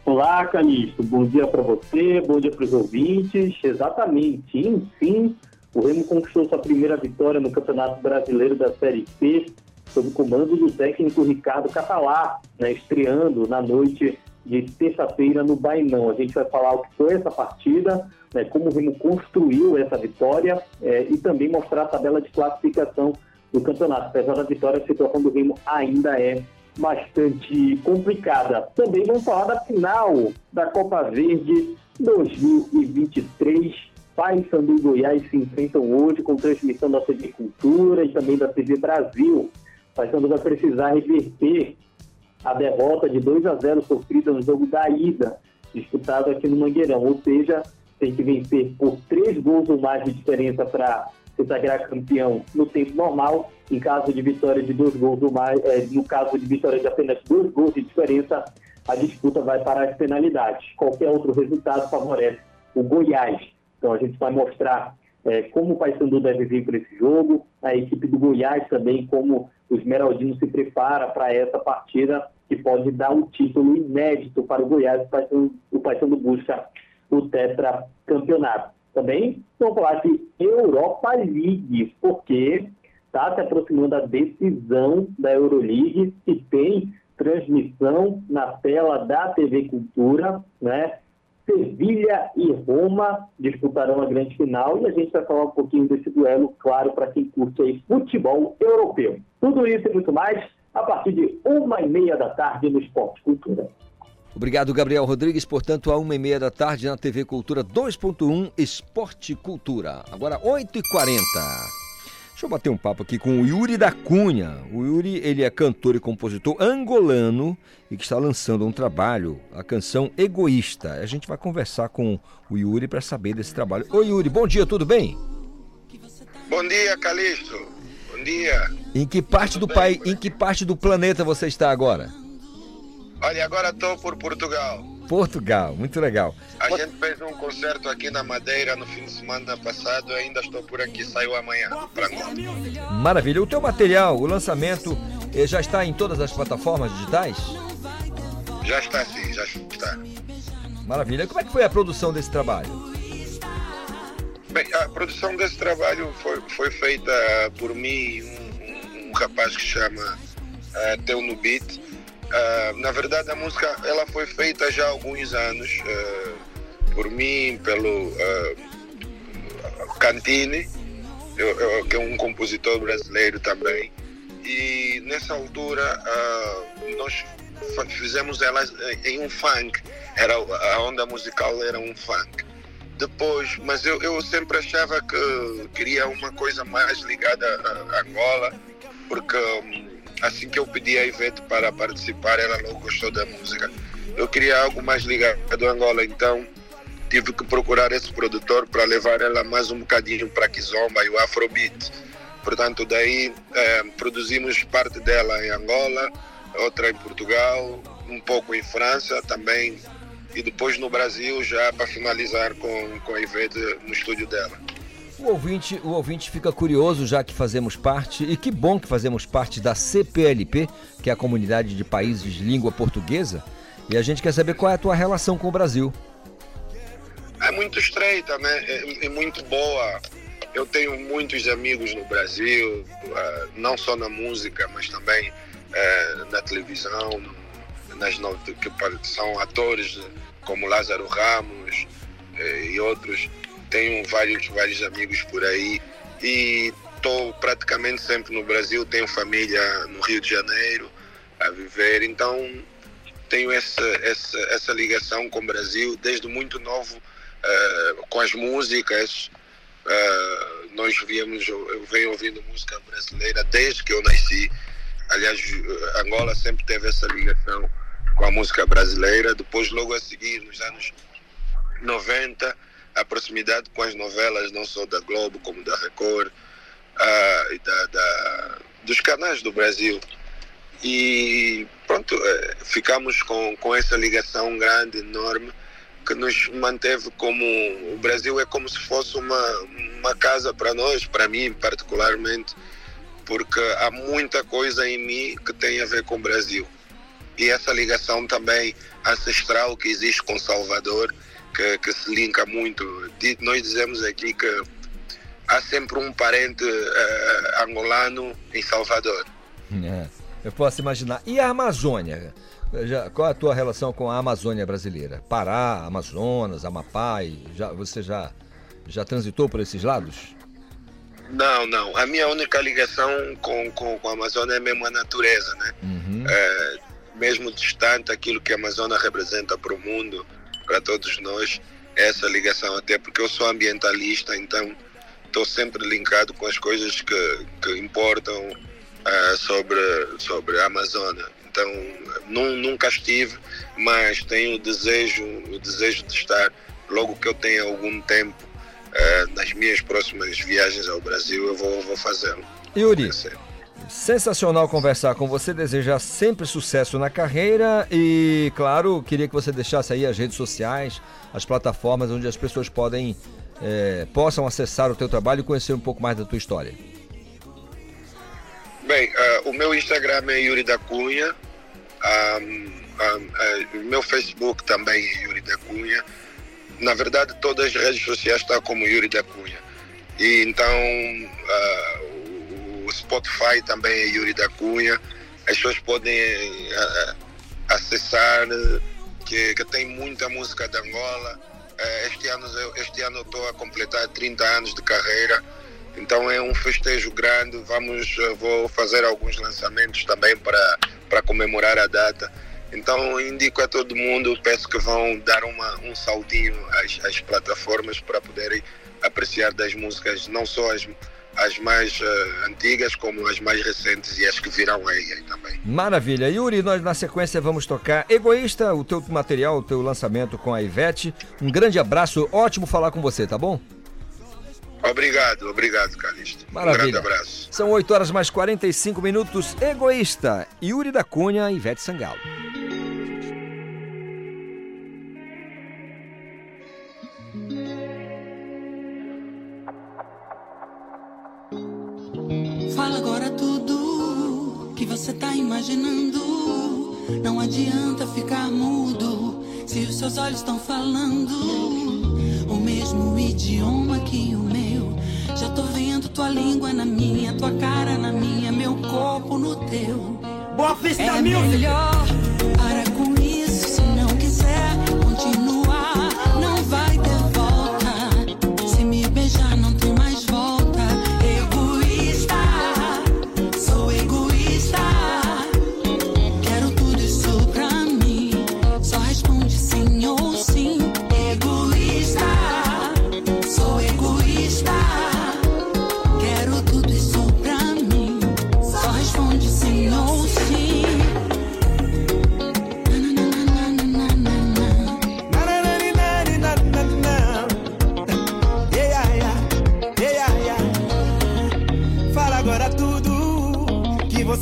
Olá, Canisto. Bom dia para você, bom dia para os ouvintes. Exatamente, enfim, o Remo conquistou sua primeira vitória no Campeonato Brasileiro da Série C, sob o comando do técnico Ricardo Catalá, né, estreando na noite de terça-feira no Bainão. A gente vai falar o que foi essa partida, né, como o Remo construiu essa vitória é, e também mostrar a tabela de classificação do campeonato. Apesar da vitória, a situação do Remo ainda é bastante complicada. Também vamos falar da final da Copa Verde 2023. Paysandu e Goiás se enfrentam hoje com transmissão da TV Cultura e também da TV Brasil. Paysandu vai precisar reverter a derrota de 2 a 0 sofrida no jogo da ida, disputado aqui no Mangueirão. Ou seja, tem que vencer por três gols ou mais de diferença para se sagrar campeão no tempo normal. Em caso de vitória de dois gols ou mais, é, no caso de vitória de apenas dois gols de diferença, a disputa vai para as penalidades. Qualquer outro resultado favorece o Goiás. Então a gente vai mostrar é, como o Paysandu deve vir para esse jogo, a equipe do Goiás também, como o Esmeraldino se prepara para essa partida que pode dar um título inédito para o Goiás, o Paysandu busca o tetracampeonato. Também vamos falar de Europa League, porque está se aproximando a decisão da Euroleague e tem transmissão na tela da TV Cultura, né? Sevilha e Roma disputarão a grande final e a gente vai falar um pouquinho desse duelo, claro, para quem curte aí futebol europeu. Tudo isso e muito mais a partir de uma e meia da tarde no Esporte Cultura. Obrigado, Gabriel Rodrigues. Portanto, a uma e meia da tarde na TV Cultura 2.1 Esporte Cultura. Agora, 8h40. Deixa eu bater um papo aqui com o Yuri da Cunha. O Yuri, ele é cantor e compositor angolano e que está lançando um trabalho, a canção Egoísta. A gente vai conversar com o Yuri para saber desse trabalho. Oi, Yuri, bom dia, tudo bem? Bom dia, Calixto. Bom dia. Em que parte do país, em que parte do planeta você está agora? Olha, agora estou por Portugal. Portugal, muito legal. A gente fez um concerto aqui na Madeira no fim de semana passado, ainda estou por aqui, saiu amanhã para. Maravilha. O teu material, o lançamento, eh, já está em todas as plataformas digitais? Já está sim, já está. Maravilha. Como é que foi a produção desse trabalho? Bem, a produção desse trabalho foi, foi feita por mim e um, um, rapaz que chama uh, Teu no Beat. Uh, na verdade, a música ela foi feita já há alguns anos uh, por mim, pelo uh, Cantini, eu, eu, que é um compositor brasileiro também. E nessa altura nós fizemos ela em um funk, era a onda musical era um funk. Depois, mas eu, eu sempre achava que queria uma coisa mais ligada a Angola, porque um, assim que eu pedi a Ivete para participar, ela logo gostou da música. Eu queria algo mais ligado a Angola, então tive que procurar esse produtor para levar ela mais um bocadinho para Kizomba e o Afrobeat. Portanto, daí eh, produzimos parte dela em Angola, outra em Portugal, um pouco em França também, e depois no Brasil já para finalizar com, com a Ivete no estúdio dela. O ouvinte, o ouvinte fica curioso já que fazemos parte, e que bom que fazemos parte da CPLP, que é a Comunidade de Países de Língua Portuguesa, e a gente quer saber qual é a tua relação com o Brasil. É muito estreita, né? É, é muito boa. Eu tenho muitos amigos no Brasil, uh, não só na música, mas também uh, na televisão, nas que são atores como Lázaro Ramos uh, e outros tenho vários, vários amigos por aí e estou praticamente sempre no Brasil, tenho família no Rio de Janeiro a viver, então tenho essa, essa, essa ligação com o Brasil desde muito novo, uh, com as músicas. Uh, nós viemos, eu venho ouvindo música brasileira desde que eu nasci. Aliás, Angola sempre teve essa ligação com a música brasileira. Depois, logo a seguir, nos anos 90, a proximidade com as novelas, não só da Globo, como da Record, uh, e da, da, dos canais do Brasil. E pronto, eh, ficamos com, com essa ligação grande, enorme, que nos manteve como. O Brasil é como se fosse uma, uma casa para nós, para mim particularmente, porque há muita coisa em mim que tem a ver com o Brasil. E essa ligação também ancestral que existe com Salvador, que, que se linka muito. Nós dizemos aqui que há sempre um parente eh, angolano em Salvador. É, eu posso imaginar. E a Amazônia? Já, qual a tua relação com a Amazônia brasileira? Pará, Amazonas, Amapá, e já, você já, já transitou por esses lados? Não, não. A minha única ligação com, com, com a Amazônia é mesmo a natureza, né? É, mesmo distante, aquilo que a Amazônia representa para o mundo, para todos nós, essa ligação. Até porque eu sou ambientalista, então estou sempre linkado com as coisas que, que importam ah, sobre, sobre a Amazônia. Então, nu- nunca estive, mas tenho o desejo, o desejo de estar, logo que eu tenha algum tempo, eh, nas minhas próximas viagens ao Brasil, eu vou, vou fazê-lo. Yuri, sensacional conversar com você, desejar sempre sucesso na carreira e, claro, queria que você deixasse aí as redes sociais, as plataformas onde as pessoas podem, eh, possam acessar o teu trabalho e conhecer um pouco mais da tua história. Bem, ah, o meu Instagram é Yuri da Cunha, ah, ah, ah, o meu Facebook também é Yuri da Cunha. Na verdade, todas as redes sociais estão como Yuri da Cunha. E então, ah, Spotify também é Yuri da Cunha. As pessoas podem ah, ah, acessar, eh, que, que tem muita música de Angola. Eh, Este ano, eu- este ano eu estou a completar 30 anos de carreira. Então é um festejo grande. Vamos, eh, vou fazer alguns lançamentos também para, para comemorar a data. Então indico a todo mundo, peço que vão dar uma, um saltinho às, às plataformas para poderem apreciar das músicas, não só as, as mais eh, antigas, como as mais recentes e as que virão aí, aí também. Maravilha. Yuri, nós na sequência vamos tocar Egoísta, o teu material, o teu lançamento com a Ivete. Um grande abraço, ótimo falar com você, tá bom? Obrigado, obrigado, Calixto. Um grande Maravilha. abraço. São 8 horas mais 45 minutos. Egoísta, Yuri da Cunha e Ivete Sangalo. Imaginando. Não adianta ficar mudo se os seus olhos estão falando o mesmo idioma que o meu. Já tô vendo tua língua na minha, tua cara na minha, meu corpo no teu. Boa Vista é Music. melhor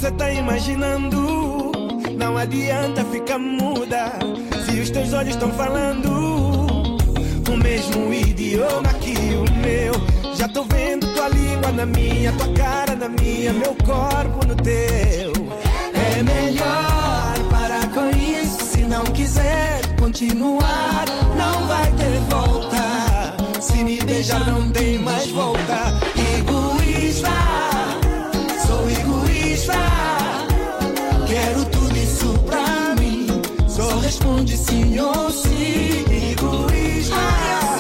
você tá imaginando. Não adianta ficar muda se os teus olhos estão falando o mesmo idioma que o meu. Já tô vendo tua língua na minha, tua cara na minha, meu corpo no teu. É melhor parar com isso se não quiser continuar. Não vai ter volta. Se me beijar não tem mais volta. Egoísta, egoísta. Quero tudo isso pra mim. Só responde sim ou sim. Egoísta, sou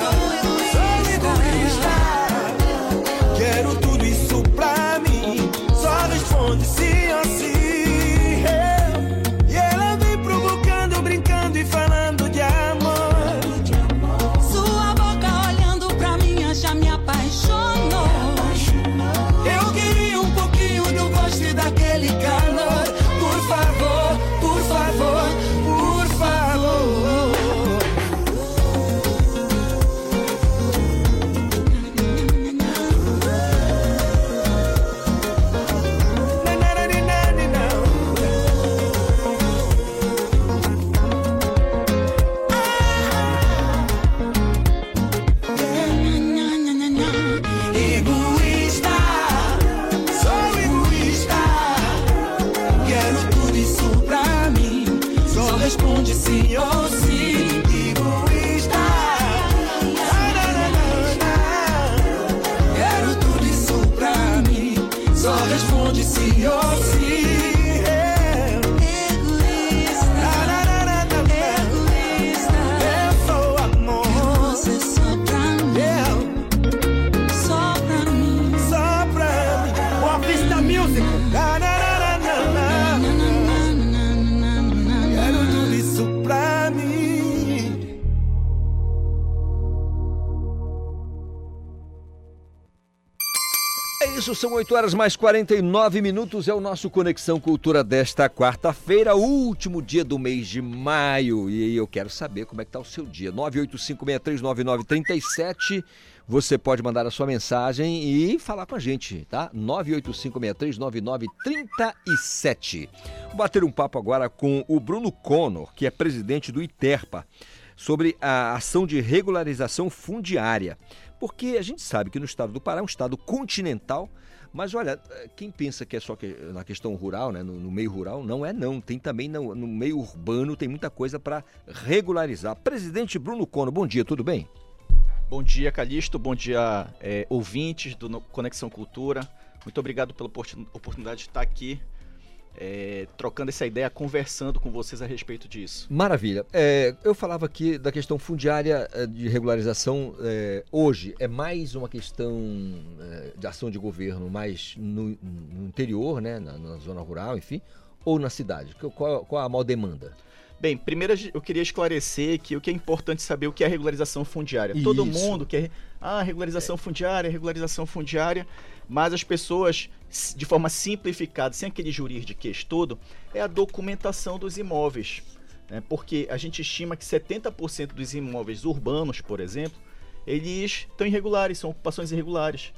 É isso, são 8 horas mais 49 minutos. É o nosso Conexão Cultura desta quarta-feira, último dia do mês de maio. E eu quero saber como é que tá o seu dia. 985639937. Você pode mandar a sua mensagem e falar com a gente, tá? 985639937. Vou bater um papo agora com o Bruno Conor, que é presidente do Iterpa, sobre a ação de regularização fundiária. Porque a gente sabe que no estado do Pará é um estado continental, mas olha, quem pensa que é só que- na questão rural, né, no, no meio rural, não é não. Tem também no, no meio urbano, tem muita coisa para regularizar. Presidente Bruno Cono, bom dia, tudo bem? Bom dia, Calixto. Bom dia, eh, ouvintes do Conexão Cultura. Muito obrigado pela oportun- oportunidade de estar aqui eh, trocando essa ideia, conversando com vocês a respeito disso. Maravilha. É, eu falava aqui da questão fundiária eh, de regularização. eh, hoje é mais uma questão eh, de ação de governo mais no, no interior, né, na, na zona rural, enfim, ou na cidade? Qual, qual a maior demanda? Bem, primeiro eu queria esclarecer que o que é importante saber o que é regularização fundiária. Todo Isso. mundo quer ah, regularização fundiária, regularização fundiária, mas as pessoas, de forma simplificada, sem aquele jurídiquês todo, é a documentação dos imóveis. né? Porque a gente estima que 70% dos imóveis urbanos, por exemplo, eles estão irregulares, são ocupações irregulares.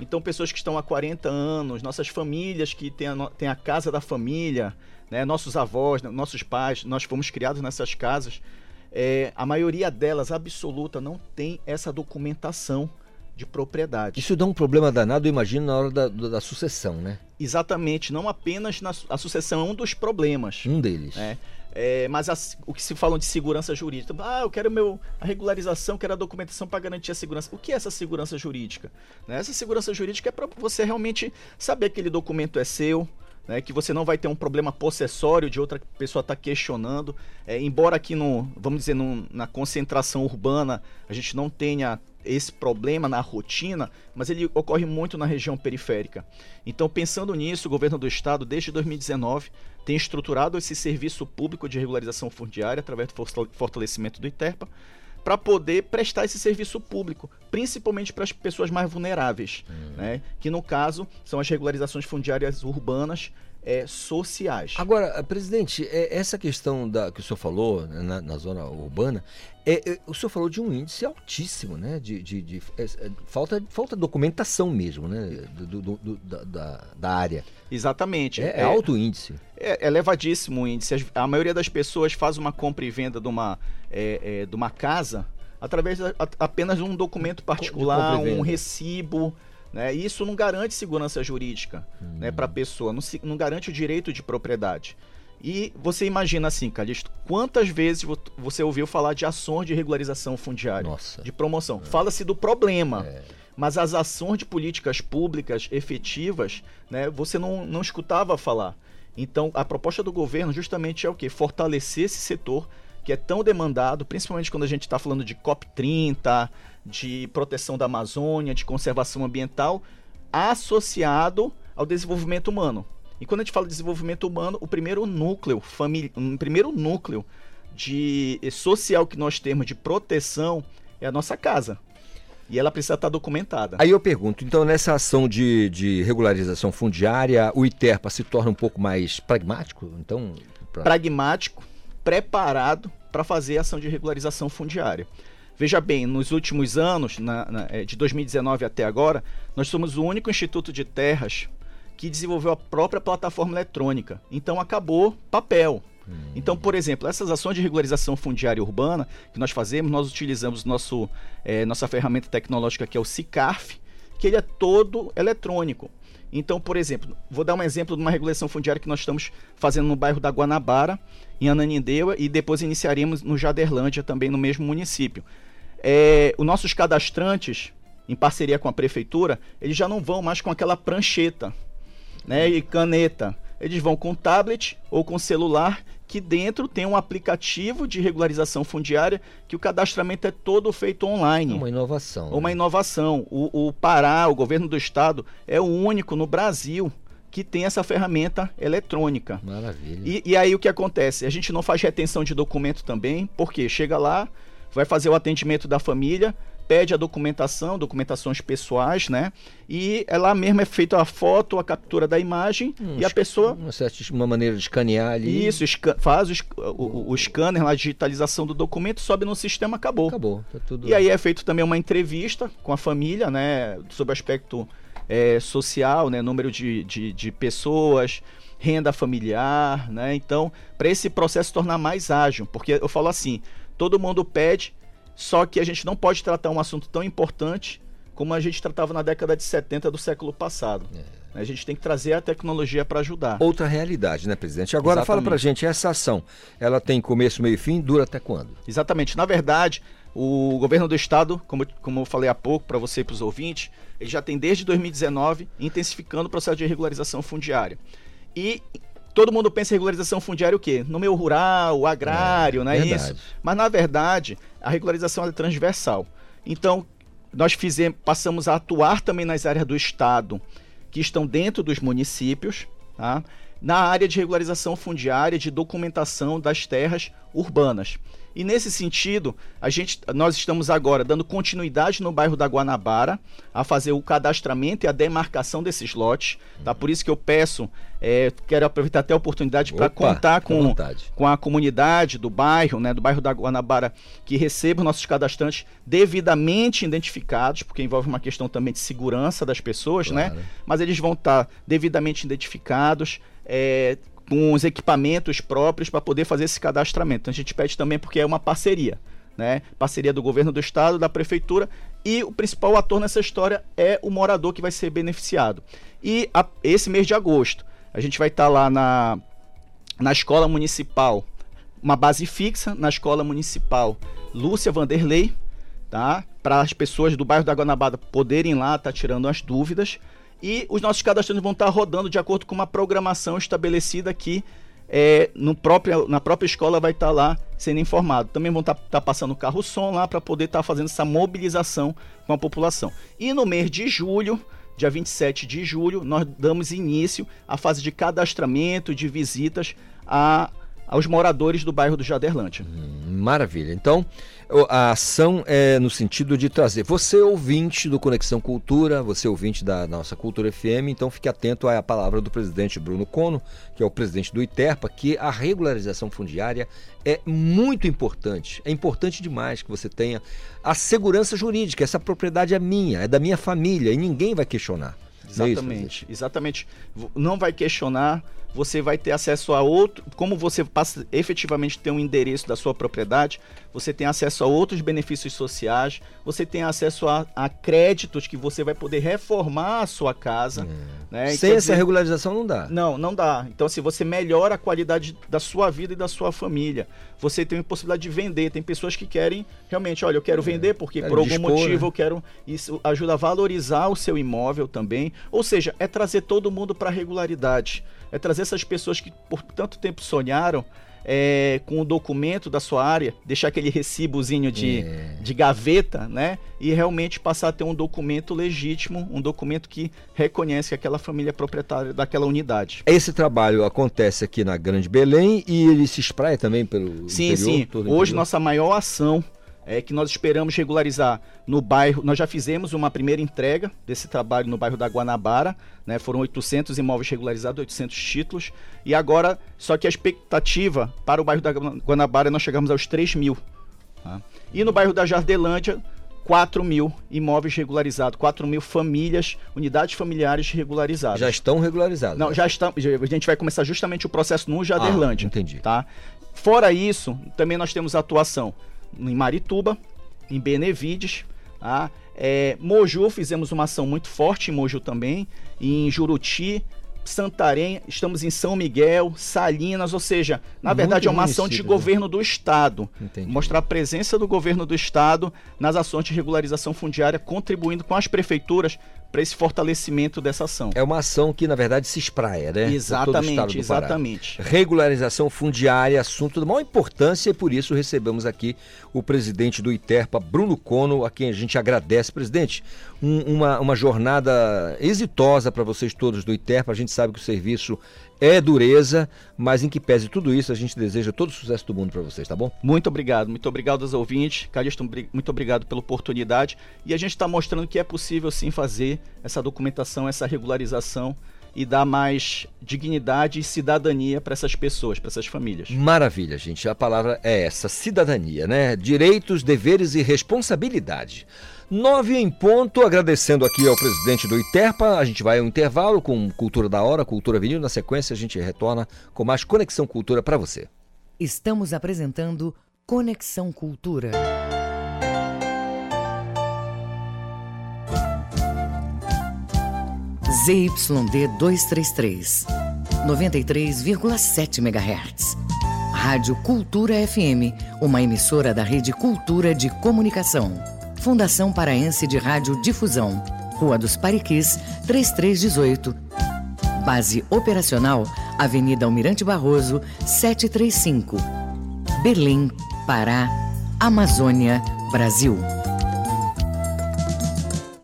Então, pessoas que estão há 40 anos, nossas famílias que têm a, têm a casa da família, né, nossos avós, nossos pais, nós fomos criados nessas casas, é, a maioria delas, absoluta, não tem essa documentação de propriedade. Isso dá um problema danado, eu imagino, na hora da, da- sucessão, né? Exatamente, não apenas na a sucessão é um dos problemas. Um deles. né? É, mas as- o que se falam de segurança jurídica, ah, eu quero meu, a regularização, quero a documentação para garantir a segurança. O que é essa segurança jurídica? Né? Essa segurança jurídica é para você realmente saber que aquele documento é seu, né, que você não vai ter um problema possessório de outra pessoa estar questionando. É, embora aqui no, vamos dizer, no- na concentração urbana a gente não tenha esse problema na rotina, mas ele ocorre muito na região periférica. Então, pensando nisso, o governo do estado, desde 2019, tem estruturado esse serviço público de regularização fundiária através do fortale- fortalecimento do ITERPA, para poder prestar esse serviço público, principalmente para as pessoas mais vulneráveis, né? que no caso são as regularizações fundiárias urbanas é, sociais. Agora, presidente, é, essa questão da, que o senhor falou né, na, na zona urbana, é, é, o senhor falou de um índice altíssimo, né? De, de- de- é, é, falta, falta documentação mesmo, né? Do, do- do- da, da- área. Exatamente. É, é alto o índice. É, é elevadíssimo o índice. A maioria das pessoas faz uma compra e venda de uma, é, é, de uma casa através de, apenas de um documento particular, um recibo. Né? Isso não garante segurança jurídica né, para a Hum. pessoa, não, se- não garante o direito de propriedade. E você imagina assim, Calixto, quantas vezes vo- você ouviu falar de ações de regularização fundiária, de promoção? Fala-se do problema, mas as ações de políticas públicas efetivas, né, você não, não escutava falar. Então, a proposta do governo justamente é o quê? Fortalecer esse setor que é tão demandado, principalmente quando a gente está falando de COP30, de proteção da Amazônia, de conservação ambiental, associado ao desenvolvimento humano. E quando a gente fala de desenvolvimento humano, o primeiro núcleo, família, o primeiro núcleo de eh, social que nós temos de proteção é a nossa casa. E ela precisa estar documentada. Aí eu pergunto, então nessa ação de, de regularização fundiária, o ITERPA se torna um pouco mais pragmático? Então, pra- pragmático, preparado para fazer ação de regularização fundiária. Veja bem, nos últimos anos, na- na- eh, de 2019 até agora, nós somos o único instituto de terras que desenvolveu a própria plataforma eletrônica. Então acabou papel. Então, por exemplo, essas ações de regularização fundiária urbana que nós fazemos, nós utilizamos nosso, eh, nossa ferramenta tecnológica que é o SICARF, que ele é todo eletrônico. Então, por exemplo, vou dar um exemplo de uma regulação fundiária que nós estamos fazendo no bairro da Guanabara, em Ananindeua, e depois iniciaremos no Jaderlândia, também no mesmo município. É, os nossos cadastrantes, em parceria com a prefeitura, eles já não vão mais com aquela prancheta. né, e caneta. Eles vão com tablet ou com celular, que dentro tem um aplicativo de regularização fundiária que o cadastramento é todo feito online. Uma inovação. Uma né? inovação. O, o Pará, o governo do estado, é o único no Brasil que tem essa ferramenta eletrônica. Maravilha. E, e aí o que acontece? A gente não faz retenção de documento também, porque chega lá, vai fazer o atendimento da família, pede a documentação, documentações pessoais, né? E é lá mesmo é feita a foto, a captura da imagem Um e a pessoa Uma, certa, uma maneira de escanear ali. isso, faz o, o, o scanner, lá, a digitalização do documento, sobe no sistema, acabou. Acabou, tá tudo. E aí é feito também uma entrevista com a família, né? Sobre o aspecto é, social, né? Número de, de, de pessoas, renda familiar, né? Então, para esse processo se tornar mais ágil, porque eu falo assim, todo mundo pede, só que a gente não pode tratar um assunto tão importante como a gente tratava na década de 70 do século passado. É. A gente tem que trazer a tecnologia para ajudar. Outra realidade, né, presidente? Agora fala pra Exatamente. gente, essa ação, ela tem começo, meio e fim, dura até quando? Exatamente. Na verdade, o governo do estado, como, como eu falei há pouco para você e para os ouvintes, ele já tem desde 2019 intensificando o processo de regularização fundiária. E todo mundo pensa em regularização fundiária o quê? No meio rural, agrário, É, não é verdade. isso? Mas na verdade, a regularização é transversal. Então, nós fizemos, passamos a atuar também nas áreas do estado que estão dentro dos municípios, tá? na área de regularização fundiária, de documentação das terras urbanas. E nesse sentido, a gente, nós estamos agora dando continuidade no bairro da Guanabara a fazer o cadastramento e a demarcação desses lotes. Tá? Por isso que eu peço, é, quero aproveitar até a oportunidade para contar com, com a comunidade do bairro, né, do bairro da Guanabara, que receba os nossos cadastrantes devidamente identificados, porque envolve uma questão também de segurança das pessoas, né? Mas eles vão estar devidamente identificados, é, com os equipamentos próprios para poder fazer esse cadastramento. Então a gente pede também porque é uma parceria, né? Parceria do governo do estado, da prefeitura e o principal ator nessa história é o morador que vai ser beneficiado. E a- esse mês de agosto a gente vai estar lá na na escola municipal, uma base fixa na escola municipal Lúcia Vanderlei, tá? Para as pessoas do bairro da Guanabara poderem lá estar tirando as dúvidas. E os nossos cadastrantes vão estar rodando de acordo com uma programação estabelecida aqui é, no próprio, na própria escola vai estar lá sendo informado. Também vão estar, estar passando carro-som lá para poder estar fazendo essa mobilização com a população. E no mês de julho, dia 27 de julho, nós damos início à fase de cadastramento, de visitas a, aos moradores do bairro do Jaderlândia. Maravilha. Então, a ação é no sentido de trazer você ouvinte do Conexão Cultura, você ouvinte da nossa Cultura FM, então fique atento à palavra do presidente Bruno Cono, que é o presidente do ITERPA, que a regularização fundiária é muito importante. É importante demais que você tenha a segurança jurídica. Essa propriedade é minha, é da minha família e ninguém vai questionar. Não é isso, Exatamente, exatamente. Não vai questionar, você vai ter acesso a outro. Como você passa efetivamente ter um endereço da sua propriedade, você tem acesso a outros benefícios sociais, você tem acesso a, a créditos que você vai poder reformar a sua casa. Né? Sem Quer essa regularização não dá. Não, não dá. Então, se você melhora a qualidade da sua vida e da sua família, você tem a possibilidade de vender. Tem pessoas que querem realmente, olha, eu quero vender porque quero por algum dispor, motivo né? eu quero. Isso ajuda a valorizar o seu imóvel também. Ou seja, é trazer todo mundo para a regularidade. É trazer essas pessoas que por tanto tempo sonharam é, com o documento da sua área, deixar aquele recibozinho de, É. de gaveta, né? E realmente passar a ter um documento legítimo, um documento que reconhece que aquela família é proprietária daquela unidade. Esse trabalho acontece aqui na Grande Belém e ele se espraia também pelo Sim, interior, sim. Hoje interior? nossa maior ação é que nós esperamos regularizar no bairro. Nós já fizemos uma primeira entrega desse trabalho no bairro da Guanabara, né? Foram 800 imóveis regularizados, 800 títulos. E agora, só que a expectativa para o bairro da Guanabara é nós chegamos aos 3 mil. tá? E no bairro da Jardelândia, 4 mil imóveis regularizados, 4 mil famílias, unidades familiares regularizadas. Já estão regularizados. Não, já estão. A gente vai começar justamente o processo no Jaderlândia. Ah, entendi. Tá? Fora isso, também nós temos atuação em Marituba, em Benevides, tá? É, Moju, fizemos uma ação muito forte em Moju também, em Juruti, Santarém, estamos em São Miguel, Salinas, ou seja, na Muito verdade é uma ação de né? governo do estado. Entendi. Mostrar a presença do governo do estado nas ações de regularização fundiária, contribuindo com as prefeituras para esse fortalecimento dessa ação. É uma ação que, na verdade, se espraia, né? Exatamente, exatamente. Regularização fundiária, assunto de maior importância e por isso recebemos aqui o presidente do ITERPA, Bruno Cono, a quem a gente agradece. Presidente, um, uma, uma jornada exitosa para vocês todos do ITERPA. A gente sabe que o serviço é dureza, mas em que pese tudo isso, a gente deseja todo o sucesso do mundo para vocês, tá bom? Muito obrigado, muito obrigado aos ouvintes. Calixto, muito obrigado pela oportunidade. E a gente está mostrando que é possível sim fazer essa documentação, essa regularização e dar mais dignidade e cidadania para essas pessoas, para essas famílias. Maravilha, gente. A palavra é essa, cidadania, né? Direitos, deveres e responsabilidade. Nove em ponto, agradecendo aqui ao presidente do ITERPA. A gente vai ao intervalo com Cultura da Hora, Cultura Vinil. Na sequência, a gente retorna com mais Conexão Cultura para você. Estamos apresentando Conexão Cultura. ZYD 233, 93,7 MHz. Rádio Cultura FM, uma emissora da Rede Cultura de Comunicação. Fundação Paraense de Rádio Difusão, Rua dos Pariquis, 3318. Base operacional, Avenida Almirante Barroso, 735. Belém, Pará, Amazônia, Brasil.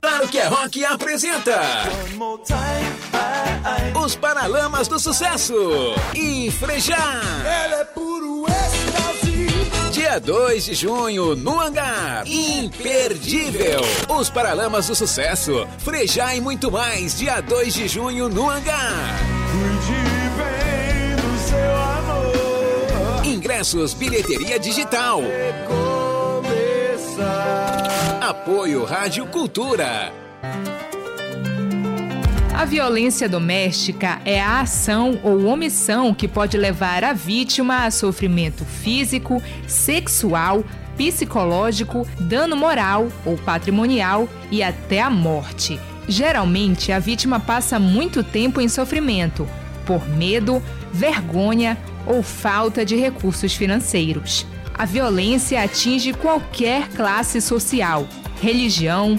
Claro que é Rock apresenta Os Paralamas do Sucesso e Frejá. Ela é êxtase. Dia 2 de junho, no Hangar. Imperdível. Os Paralamas do Sucesso, Frejá e muito mais. Dia 2 de junho, no Hangar. Cuide bem do seu amor. Ingressos, bilheteria digital. Apoio Rádio Cultura. A violência doméstica é a ação ou omissão que pode levar a vítima a sofrimento físico, sexual, psicológico, dano moral ou patrimonial e até a morte. Geralmente, a vítima passa muito tempo em sofrimento por medo, vergonha ou falta de recursos financeiros. A violência atinge qualquer classe social, religião,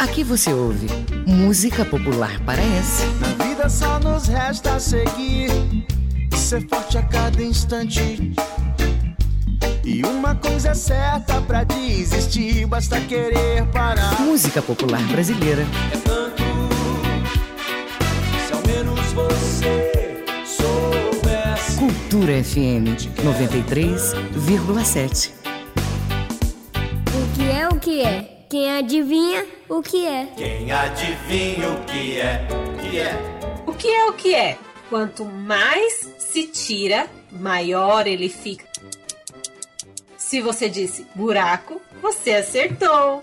Aqui você ouve música popular paraense. Na vida só nos resta seguir, ser forte a cada instante. E uma coisa é certa pra desistir, basta querer parar. Música popular brasileira. É tanto, se ao menos você soubesse. Cultura FM 93,7. O que é o que é? Quem adivinha o que é? Quem adivinha o que é? Que é? O que é o que é? Quanto mais se tira, maior ele fica. Se você disse buraco, você acertou.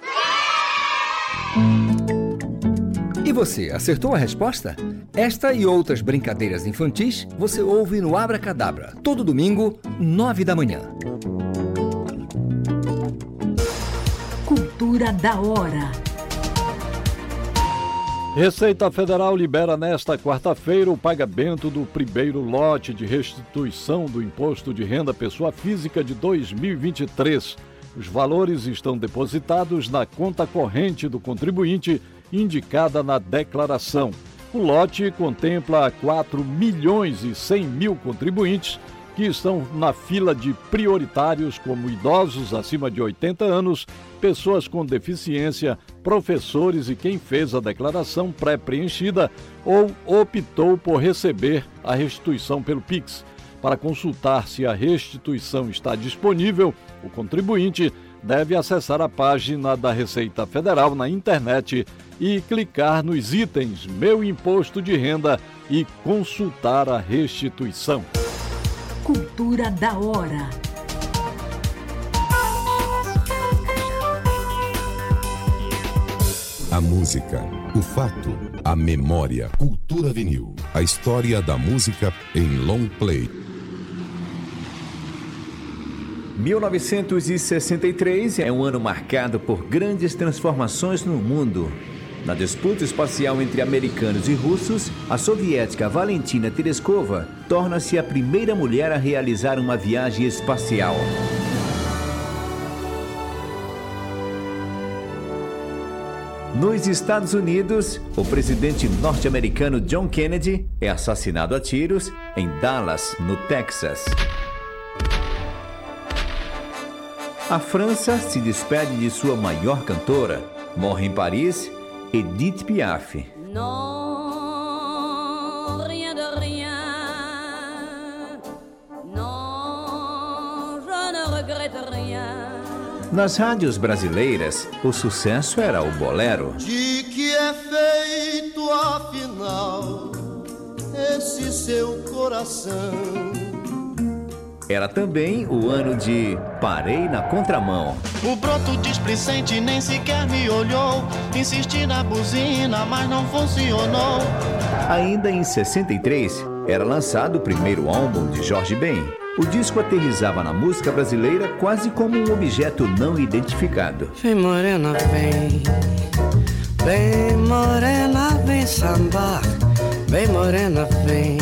E você, acertou a resposta? Esta e outras brincadeiras infantis você ouve no Abra Cadabra, todo domingo, nove da manhã. Cultura da hora. Receita Federal libera nesta quarta-feira o pagamento do primeiro lote de restituição do Imposto de Renda Pessoa Física de 2023. Os valores estão depositados na conta corrente do contribuinte indicada na declaração. O lote contempla 4 milhões e 100 mil contribuintes que estão na fila de prioritários como idosos acima de 80 anos, pessoas com deficiência, professores e quem fez a declaração pré-preenchida ou optou por receber a restituição pelo Pix. Para consultar se a restituição está disponível, o contribuinte deve acessar a página da Receita Federal na internet e clicar nos itens Meu Imposto de Renda e consultar a restituição. Cultura da hora. A música, O fato, a memória, cultura vinil. A história da música em long play. 1963 é um ano marcado por grandes transformações no mundo. Na disputa espacial entre americanos e russos, a soviética Valentina Tereskova torna-se a primeira mulher a realizar uma viagem espacial. Nos Estados Unidos, o presidente norte-americano John Kennedy é assassinado a tiros em Dallas, no Texas. A França se despede de sua maior cantora. Morre em Paris Edith Piaf. Non, rien de rien. Non, je ne regrette rien. Nas rádios brasileiras, o sucesso era o bolero. De que é feito afinal esse seu coração? Era também o ano de Parei na Contramão. O broto displicente nem sequer me olhou. Insisti na buzina, mas não funcionou. Ainda em 63, era lançado o primeiro álbum de Jorge Ben. O disco aterrizava na música brasileira quase como um objeto não identificado. Vem morena, vem. Vem morena, vem sambar. Vem morena, vem.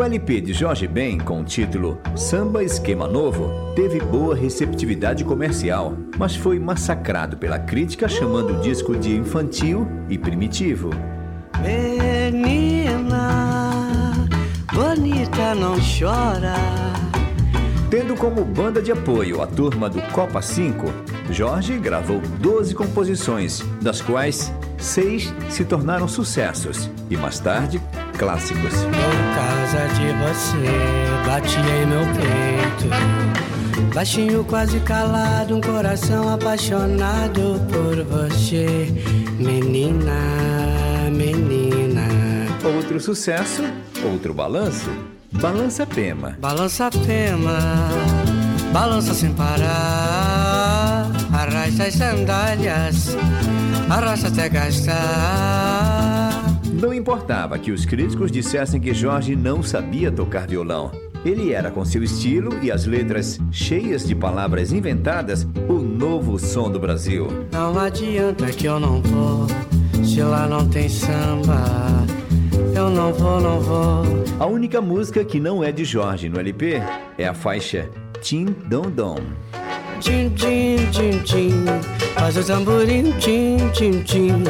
O LP de Jorge Ben, com o título Samba Esquema Novo, teve boa receptividade comercial, mas foi massacrado pela crítica chamando o disco de infantil e primitivo. Menina, bonita não chora. Tendo como banda de apoio a turma do Copa 5, Jorge gravou 12 composições, das quais seis se tornaram sucessos e mais tarde clássicos. Por causa de você, bati em meu peito. Baixinho, quase calado, um coração apaixonado por você, menina, menina. Outro sucesso, outro balanço, Balança Pema. Balança Pema, balança sem parar, arrasta as sandálias, arrasta até gastar. Não importava que os críticos dissessem que Jorge não sabia tocar violão. Ele era, com seu estilo e as letras cheias de palavras inventadas, o novo som do Brasil. Não adianta que eu não vou, se lá não tem samba. Eu não vou, não vou. A única música que não é de Jorge no LP é a faixa Tim Dom Dom. Tim, tim, tim, tim. Faz o tamborim, tim, tim, tim.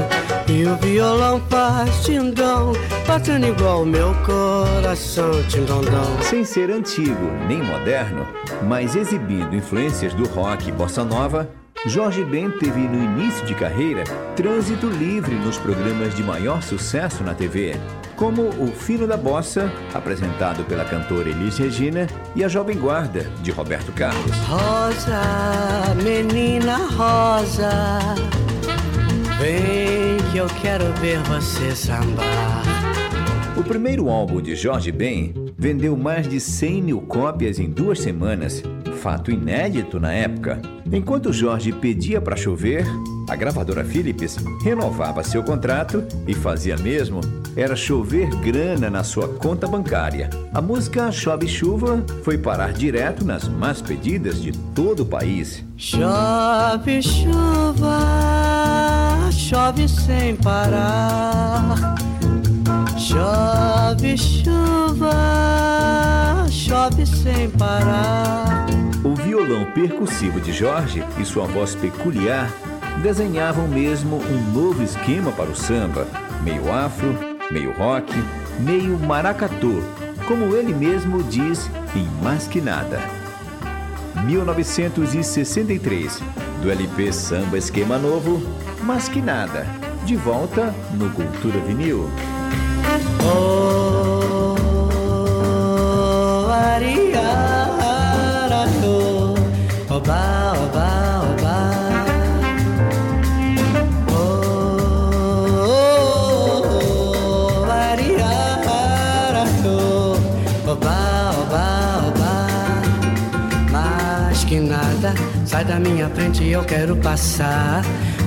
E o violão faz tindom, batendo igual o meu coração, tindondom. Sem ser antigo nem moderno, mas exibindo influências do rock e bossa nova, Jorge Ben teve no início de carreira trânsito livre nos programas de maior sucesso na TV, como O Fino da Bossa, apresentado pela cantora Elis Regina, e A Jovem Guarda, de Roberto Carlos. Rosa, menina rosa, vem que eu quero ver você sambar. O primeiro álbum de Jorge Ben vendeu mais de 100 mil cópias em duas semanas, fato inédito na época. Enquanto Jorge pedia para chover, a gravadora Philips renovava seu contrato e fazia mesmo era chover grana na sua conta bancária. A música Chove Chuva foi parar direto nas mais pedidas de todo o país. Chove chuva, chove sem parar. Chove chuva, chove sem parar. O violão percussivo de Jorge e sua voz peculiar desenhavam mesmo um novo esquema para o samba, meio afro, meio rock, meio maracatu, como ele mesmo diz em Mais Que Nada. 1963, do LP Samba Esquema Novo, Mais Que Nada, de volta no Cultura Vinil. Oh, oba, oba. Oh, oba, oba. Mais que nada, sai da minha frente, eu quero passar.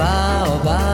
oh, oba,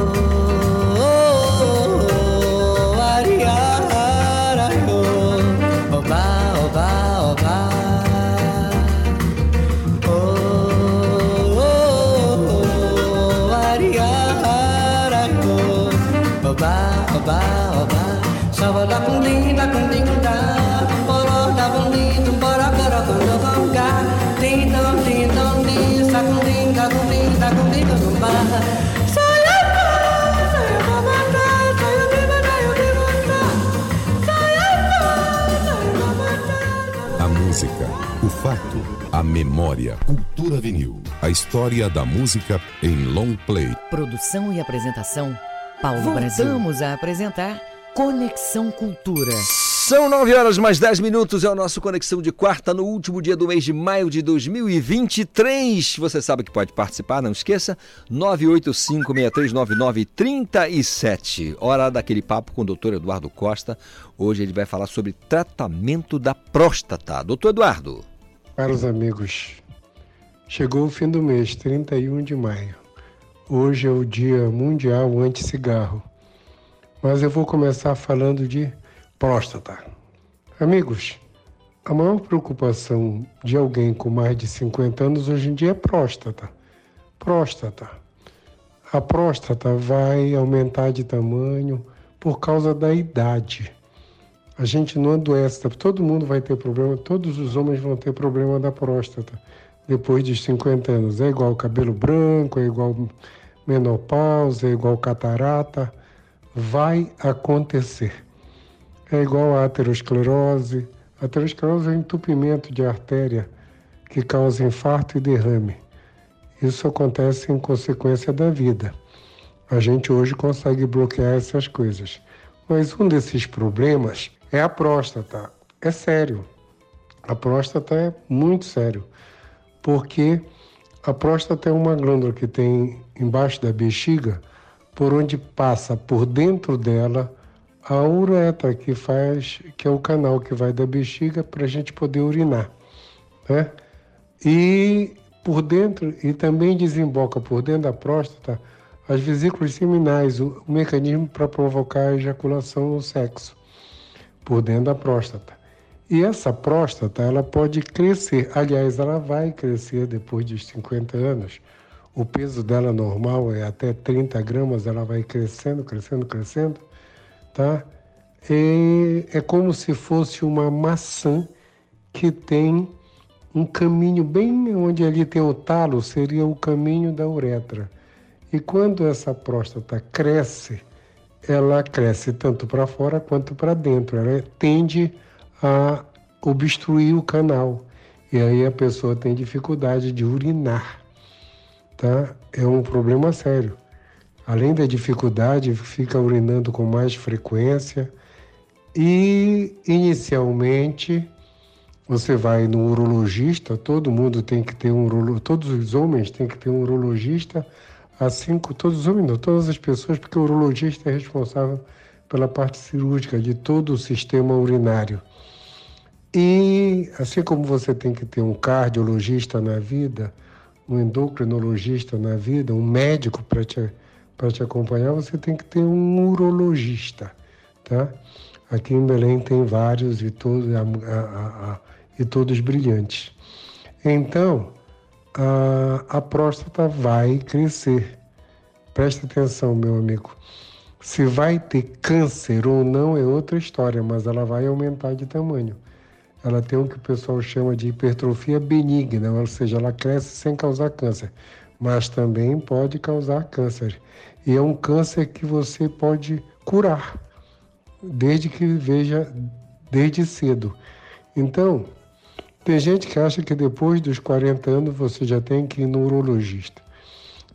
oba, oba. Sava da cundim, da cundim, da, bora da cundim, bora, bora, quando vanga. Din, dom, din, dom, din, sa cundim, da cundim, da cundim, da cundim, A música, o fato, a memória. Cultura vinil. A história da música em long play. Produção e apresentação, Paulo Brasil. Voltamos a apresentar Conexão Cultura. São 9 horas mais 10 minutos, é o nosso Conexão de Quarta, no último dia do mês de maio de 2023. Você sabe que pode participar, não esqueça, 985-6399-37. Hora daquele papo com o doutor Eduardo Costa. Hoje ele vai falar sobre tratamento da próstata. Doutor Eduardo. Caros amigos, chegou o fim do mês, 31 de maio. Hoje é o Dia Mundial Anti-Cigarro. Mas eu vou começar falando de próstata. Amigos, a maior preocupação de alguém com mais de 50 anos hoje em dia é próstata. Próstata. A próstata vai aumentar de tamanho por causa da idade. A gente não adoece, todo mundo vai ter problema, todos os homens vão ter problema da próstata depois dos 50 anos. É igual cabelo branco, é igual menopausa, é igual catarata. Vai acontecer. É igual a aterosclerose. A aterosclerose é entupimento de artéria que causa infarto e derrame. Isso acontece em consequência da vida. A gente hoje consegue bloquear essas coisas. Mas um desses problemas é a próstata. É sério. A próstata é muito sério. Porque a próstata é uma glândula que tem embaixo da bexiga, por onde passa por dentro dela a uretra, que faz, que é o canal que vai da bexiga para a gente poder urinar, né? E por dentro e também desemboca por dentro da próstata as vesículas seminais, o, o mecanismo para provocar a ejaculação no sexo, por dentro da próstata. E essa próstata, ela pode crescer, aliás, ela vai crescer depois dos 50 anos. O peso dela normal é até 30 gramas, ela vai crescendo, crescendo, crescendo, tá? E é como se fosse uma maçã que tem um caminho bem onde ali tem o talo, seria o caminho da uretra. E quando essa próstata cresce, ela cresce tanto para fora quanto para dentro. Ela tende a obstruir o canal. E aí a pessoa tem dificuldade de urinar. Tá? É um problema sério. Além da dificuldade, fica urinando com mais frequência. E inicialmente Você vai no urologista, todo mundo tem que ter um urologista, todos os homens têm que ter um urologista, assim como todos os homens, não, todas as pessoas, porque o urologista é responsável pela parte cirúrgica de todo o sistema urinário. E assim como você tem que ter um cardiologista na vida, um endocrinologista na vida, um médico para te, te acompanhar, você tem que ter um urologista, tá? Aqui em Belém tem vários e todos, a, a, a, e todos brilhantes. Então, a, a próstata vai crescer. Preste atenção, meu amigo. Se vai ter câncer ou não é outra história, mas ela vai aumentar de tamanho. Ela tem o que o pessoal chama de hipertrofia benigna, ou seja, ela cresce sem causar câncer, mas também pode causar câncer. E é um câncer que você pode curar, desde que veja desde cedo. Então, tem gente que acha que depois dos 40 anos você já tem que ir no urologista.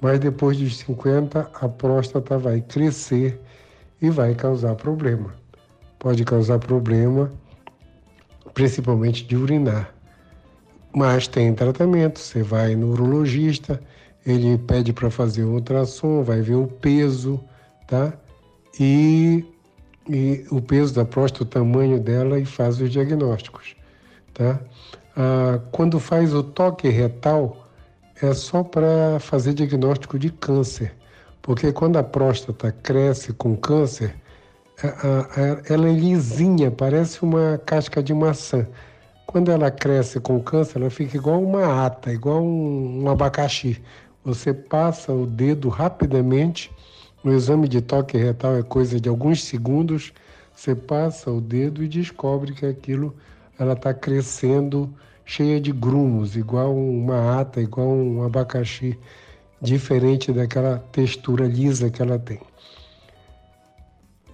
Mas depois dos 50, a próstata vai crescer e vai causar problema. Pode causar problema, principalmente de urinar. Mas tem tratamento. Você vai no urologista, ele pede para fazer um ultrassom, vai ver o peso, tá? E, e o peso da próstata, o tamanho dela e faz os diagnósticos, tá? Ah, quando faz o toque retal, é só para fazer diagnóstico de câncer, porque quando a próstata cresce com câncer, ela é lisinha, parece uma casca de maçã. Quando ela cresce com câncer, ela fica igual uma ata, igual um, um abacaxi. Você passa o dedo rapidamente, o exame de toque retal é coisa de alguns segundos, você passa o dedo e descobre que aquilo ela está crescendo cheia de grumos, igual uma ata, igual um abacaxi, diferente daquela textura lisa que ela tem.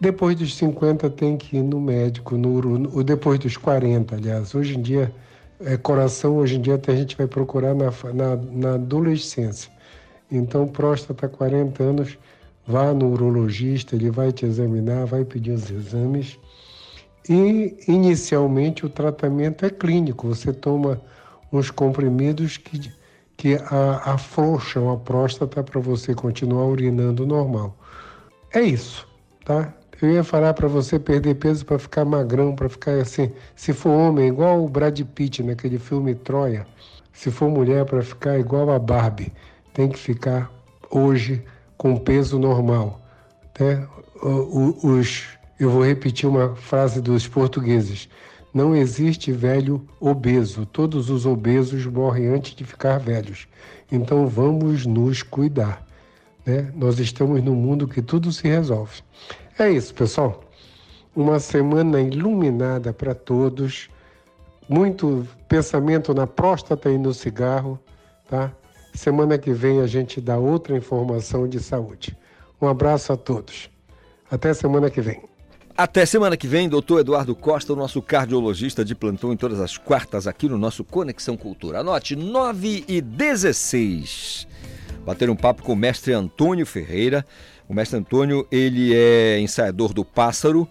Depois dos 50 tem que ir no médico, no, ou depois dos 40, aliás. Hoje em dia, é, coração, hoje em dia até a gente vai procurar na, na, na adolescência. Então, próstata, 40 anos, vá no urologista, ele vai te examinar, vai pedir os exames e, inicialmente, o tratamento é clínico. Você toma uns comprimidos que, que a, afrouxam a próstata para você continuar urinando normal. É isso, tá? Eu ia falar para você perder peso para ficar magrão, para ficar assim. Se for homem, igual o Brad Pitt naquele filme Troia. Se for mulher, para ficar igual a Barbie. Tem que ficar hoje com peso normal. Né? Os eu vou repetir uma frase dos portugueses. Não existe velho obeso. Todos os obesos morrem antes de ficar velhos. Então vamos nos cuidar. Né? Nós estamos num mundo que tudo se resolve. É isso, pessoal. Uma semana iluminada para todos. Muito pensamento na próstata e no cigarro, tá? Semana que vem a gente dá outra informação de saúde. Um abraço a todos. Até semana que vem. Até semana que vem, doutor Eduardo Costa, o nosso cardiologista de plantão em todas as quartas aqui no nosso Conexão Cultura. Anote, 9 e 16. Bater um papo com o mestre Antônio Ferreira. O mestre Antônio, ele é ensaiador do Pássaro.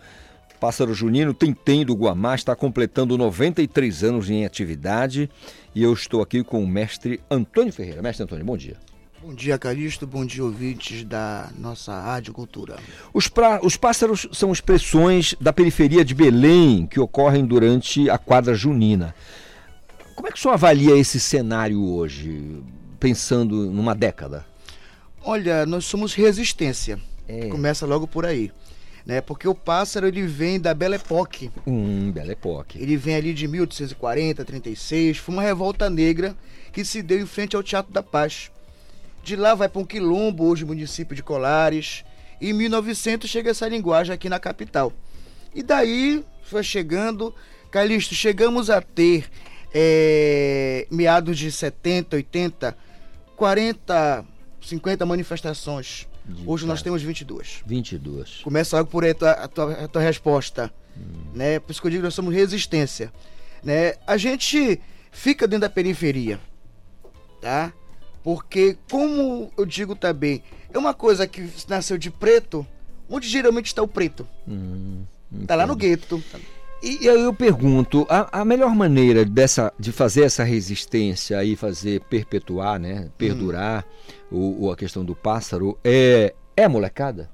Pássaro Junino Tentem do Guamá está completando 93 anos em atividade. E eu estou aqui com o mestre Antônio Ferreira. Mestre Antônio, bom dia. Bom dia, Calixto. Bom dia, ouvintes da nossa Rádio Cultura. Os, pra... Os pássaros são expressões da periferia de Belém que ocorrem durante a quadra junina. Como é que o senhor avalia esse cenário hoje, pensando numa década? Olha, nós somos resistência. É. Começa logo por aí. Né? Porque o pássaro ele vem da Belle Époque. Hum, Belle Époque. Ele vem ali de 1840, 36. Foi uma revolta negra que se deu em frente ao Teatro da Paz. De lá vai para um quilombo, hoje município de Colares. E em 1900 chega essa linguagem aqui na capital. E daí foi chegando, Calixto, chegamos a ter é, meados de 70, 80, 40, 50 manifestações. De Hoje nós temos 22. 22. Começa logo por aí a tua, a tua, a tua resposta. Hum. Né? Por isso que eu digo que nós somos resistência. Né? A gente fica dentro da periferia. Tá? Porque, como eu digo também, é uma coisa que nasceu de preto, onde geralmente está o preto. Hum, tá lá no gueto. E aí eu pergunto, a, a melhor maneira dessa, de fazer essa resistência e fazer perpetuar, né, perdurar o, o- a questão do pássaro é, é a molecada?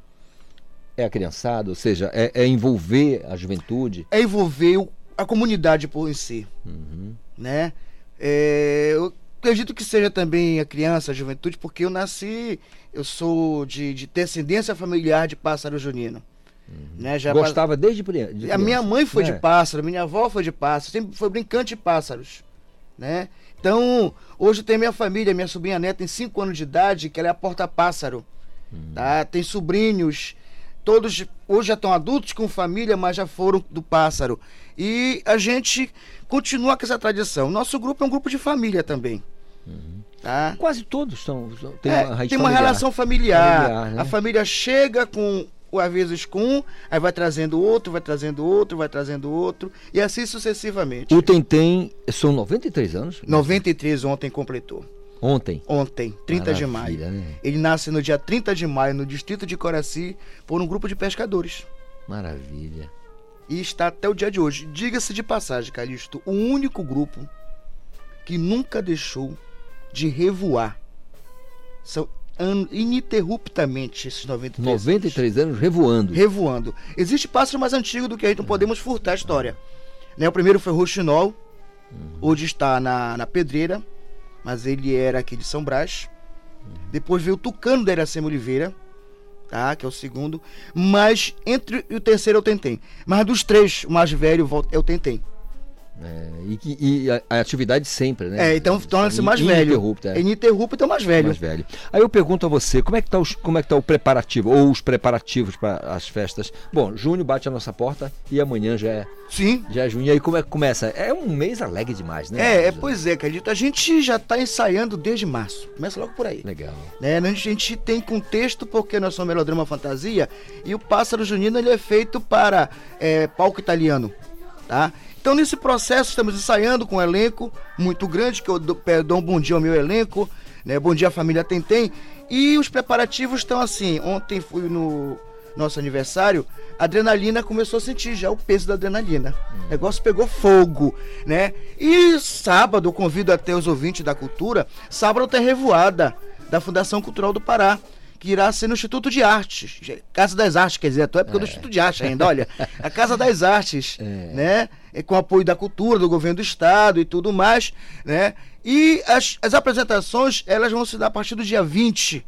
É a criançada? Ou seja, é, é envolver a juventude? é envolver o- a comunidade por em si, né? É, eu acredito que seja também a criança, a juventude, porque eu nasci, eu sou de, de descendência familiar de pássaro junino. Né? Já Gostava desde criança? de a minha criança, mãe foi né? de pássaro, minha avó foi de pássaro, sempre foi brincante de pássaros, né? Então, hoje tem minha família, minha sobrinha neta tem 5 anos de idade, que ela é a porta-pássaro, tá? Tem sobrinhos, todos hoje já estão adultos com família, mas já foram do pássaro. E a gente continua com essa tradição. Nosso grupo é um grupo de família também. Tá? Quase todos são. Tem É, uma, tem uma relação familiar. Familiar, né? A família chega com o avisos com um, aí vai trazendo outro, vai trazendo outro, vai trazendo outro, e assim sucessivamente. O Tentem são 93 anos? 93 ontem completou. Ontem? Ontem, 30 de maio. Maravilha, né? Ele nasce no dia 30 de maio, no distrito de Coraci, por um grupo de pescadores. Maravilha. E está até o dia de hoje. Diga-se de passagem, Calixto, o único grupo que nunca deixou de revoar. São an- ininterruptamente esses 93 93 anos revoando. revoando. Existe pássaro mais antigo do que a gente não podemos furtar a história. Né, o primeiro foi o Roxinol, hoje está na, na Pedreira, mas ele era aqui de São Brás. Depois veio o Tucano da Iracema Oliveira, tá? que é o segundo. Mas entre o terceiro é o Tentem. Mas dos três, o mais velho é o Tentem. É, e que- e a, a atividade sempre, né? É, então torna-se mais In- velho. ininterrupta, é. É ininterrupto, então mais velho. Mais velho. Aí eu pergunto a você, como é que tá, os, como é que tá o preparativo, ou os preparativos para as festas? Bom, junho bate a nossa porta e amanhã já é, Sim. já é junho. E aí como é que começa? É um mês alegre demais, né? É, é, pois é, acredito. A gente já está ensaiando desde março. Começa logo por aí. Legal. Né? A gente tem contexto porque nós somos melodrama fantasia e o Pássaro Junino ele é feito para é, palco italiano, tá? Então nesse processo estamos ensaiando com um elenco muito grande que eu dou, dou um bom dia ao meu elenco, né? Bom dia família Tentem e os preparativos estão assim. Ontem fui no nosso aniversário, a adrenalina começou a sentir já o peso da adrenalina. O negócio pegou fogo, né? E sábado, convido até os ouvintes da cultura, sábado tem revoada da Fundação Cultural do Pará, que irá ser no Instituto de Artes, Casa das Artes, quer dizer, a tua época do Instituto de Arte ainda, olha, a Casa das Artes, (laughs) né? É, com apoio da cultura, do governo do estado e tudo mais, né? E as, as apresentações, elas vão se dar a partir do dia 20,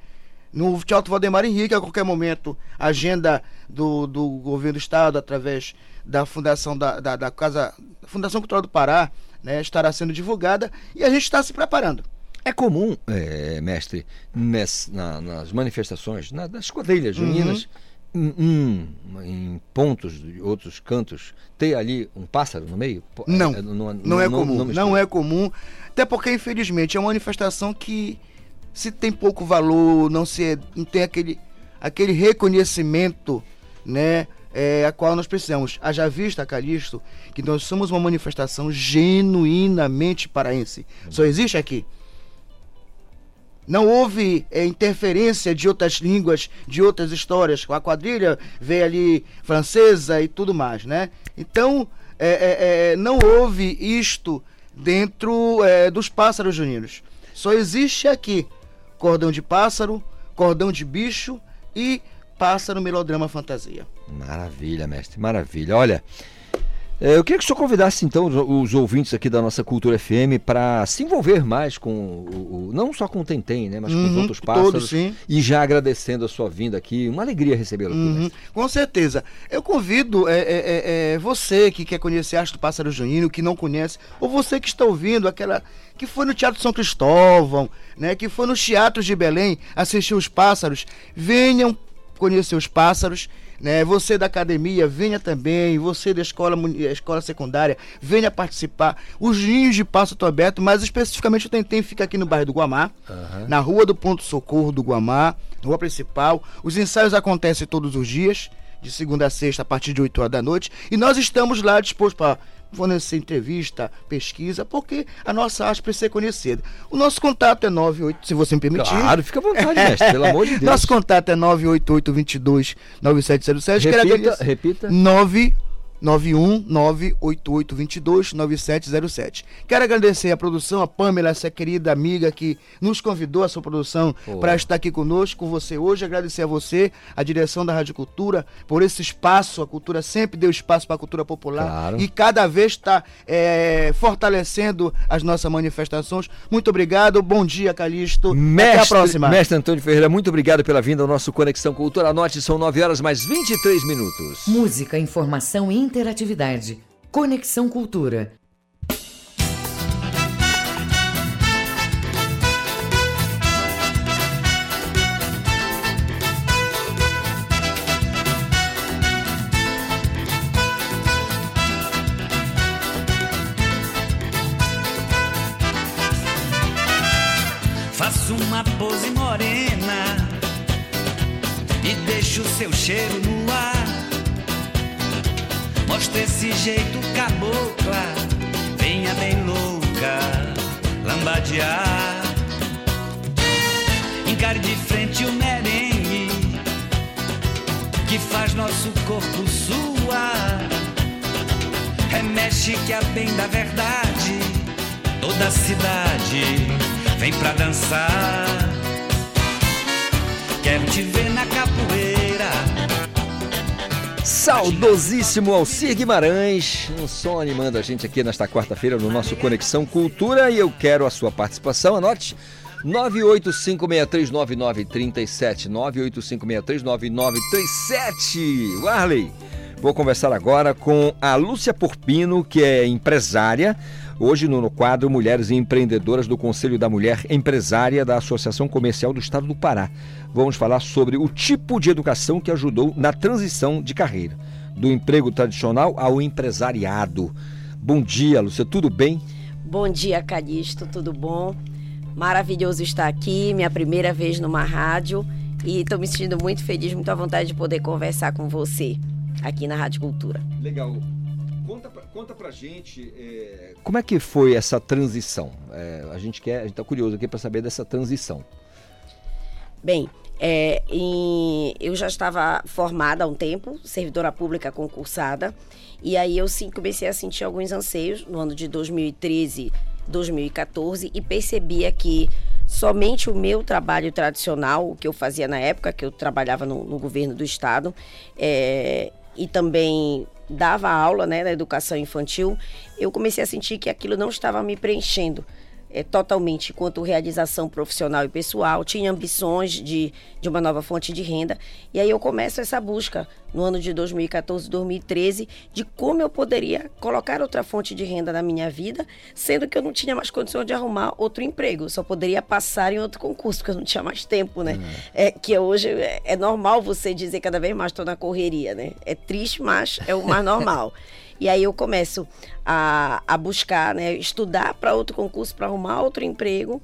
no Teatro Valdemar Henrique, a qualquer momento, a agenda do, do governo do estado, através da fundação da, da, da Casa, Fundação Cultural do Pará, né, estará sendo divulgada e a gente está se preparando. É comum, é, mestre, ness- na- nas manifestações, na- nas quadrilhas juninas, em, em- em pontos de outros cantos, ter ali um pássaro no meio? Po- Não, é, não, é comum, não, é comum, até porque infelizmente é uma manifestação que se tem pouco valor, não se não tem aquele, aquele reconhecimento, né, é, a qual nós precisamos. Haja vista, Calixto, que nós somos uma manifestação genuinamente paraense. Só existe aqui. Não houve é, interferência de outras línguas, de outras histórias. A quadrilha veio ali francesa e tudo mais, né? Então, é, é, não houve isto dentro dos pássaros juninos. Só existe aqui cordão de pássaro, cordão de bicho e pássaro melodrama fantasia. Maravilha, mestre, maravilha. Olha, eu queria que o senhor convidasse então os, ouvintes aqui da nossa Cultura FM para se envolver mais com o, não só com o Tentem, né, mas com os Uhum, outros pássaros. todos, sim. E já agradecendo a sua vinda aqui, uma alegria recebê-lo aqui. Uhum, com certeza. Eu convido é, é, é, é, você que quer conhecer a arte do Pássaro Junino, que não conhece, ou você que está ouvindo aquela que foi no Teatro São Cristóvão, né, que foi nos teatros de Belém assistir os pássaros, venham conhecer os pássaros. Né, você da academia, venha também. Você da escola, escola secundária, venha participar. Os ninhos de pássaro estão abertos, mas especificamente o Tentem fica aqui no bairro do Guamá, na rua do Ponto Socorro do Guamá, rua principal. Os ensaios acontecem todos os dias, de segunda a sexta, a partir de 8 horas da noite. E nós estamos lá dispostos para fornecer entrevista, pesquisa, porque a nossa arte precisa ser conhecida. O nosso contato é 98, se você me permitir. Claro, fica à vontade, mestre, pelo amor de (laughs) Deus. Nosso contato é 988 22 9707. Quero Repita, repita. 9 91988229707. Quero agradecer a produção, a Pamela, essa querida amiga que nos convidou a sua produção para estar aqui conosco, com você hoje. Agradecer a você, a direção da Rádio Cultura, por esse espaço. A cultura sempre deu espaço para a cultura popular Claro. e cada vez está é, fortalecendo as nossas manifestações. Muito obrigado, bom dia, Calixto. Até a Mestre, próxima. Mestre Antônio Ferreira, muito obrigado pela vinda ao nosso Conexão Cultura. Anote, são 9 horas mais 23 minutos. Música, informação e interatividade. Conexão Cultura. Faço uma pose morena e deixo seu cheiro. Mostra esse jeito cabocla, venha bem louca, lambadear. Encare de frente o merengue que faz nosso corpo suar. Remexe que é bem da verdade, toda a cidade vem pra dançar. Quero te ver na capoeira. Saudosíssimo Alcir Guimarães, um som animando a gente aqui nesta quarta-feira no nosso Conexão Cultura. E eu quero a sua participação, anote 985639937, 985639937. Warley, vou conversar agora com a Lúcia Porpino, que é empresária, hoje no, no quadro Mulheres Empreendedoras do Conselho da Mulher Empresária da Associação Comercial do Estado do Pará. Vamos falar sobre o tipo de educação que ajudou na transição de carreira, do emprego tradicional ao empresariado. Bom dia, Lúcia, tudo bem? Bom dia, Calixto, tudo bom? Maravilhoso estar aqui, minha primeira vez numa rádio e estou me sentindo muito feliz, muito à vontade de poder conversar com você aqui na Rádio Cultura. Legal. Conta pra, conta pra gente é, como é que foi essa transição. É, a gente quer, a gente tá curioso aqui para saber dessa transição. Bem, é, em- eu já estava formada há um tempo, servidora pública concursada, e aí eu sim comecei a sentir alguns anseios no ano de 2013, 2014 e percebia que somente o meu trabalho tradicional, o que eu fazia na época, que eu trabalhava no, no governo do estado, é, e também dava aula né, na educação infantil, eu comecei a sentir que aquilo não estava me preenchendo é, totalmente quanto realização profissional e pessoal, tinha ambições de, de uma nova fonte de renda. E aí eu começo essa busca no ano de 2014, 2013, de como eu poderia colocar outra fonte de renda na minha vida, sendo que eu não tinha mais condição de arrumar outro emprego. Só poderia passar em outro concurso, porque eu não tinha mais tempo, né? É, que hoje é, é normal você dizer cada vez mais estou na correria, né? É triste, mas é o mais normal. (laughs) E aí eu começo a, a buscar, né, estudar para outro concurso, para arrumar outro emprego,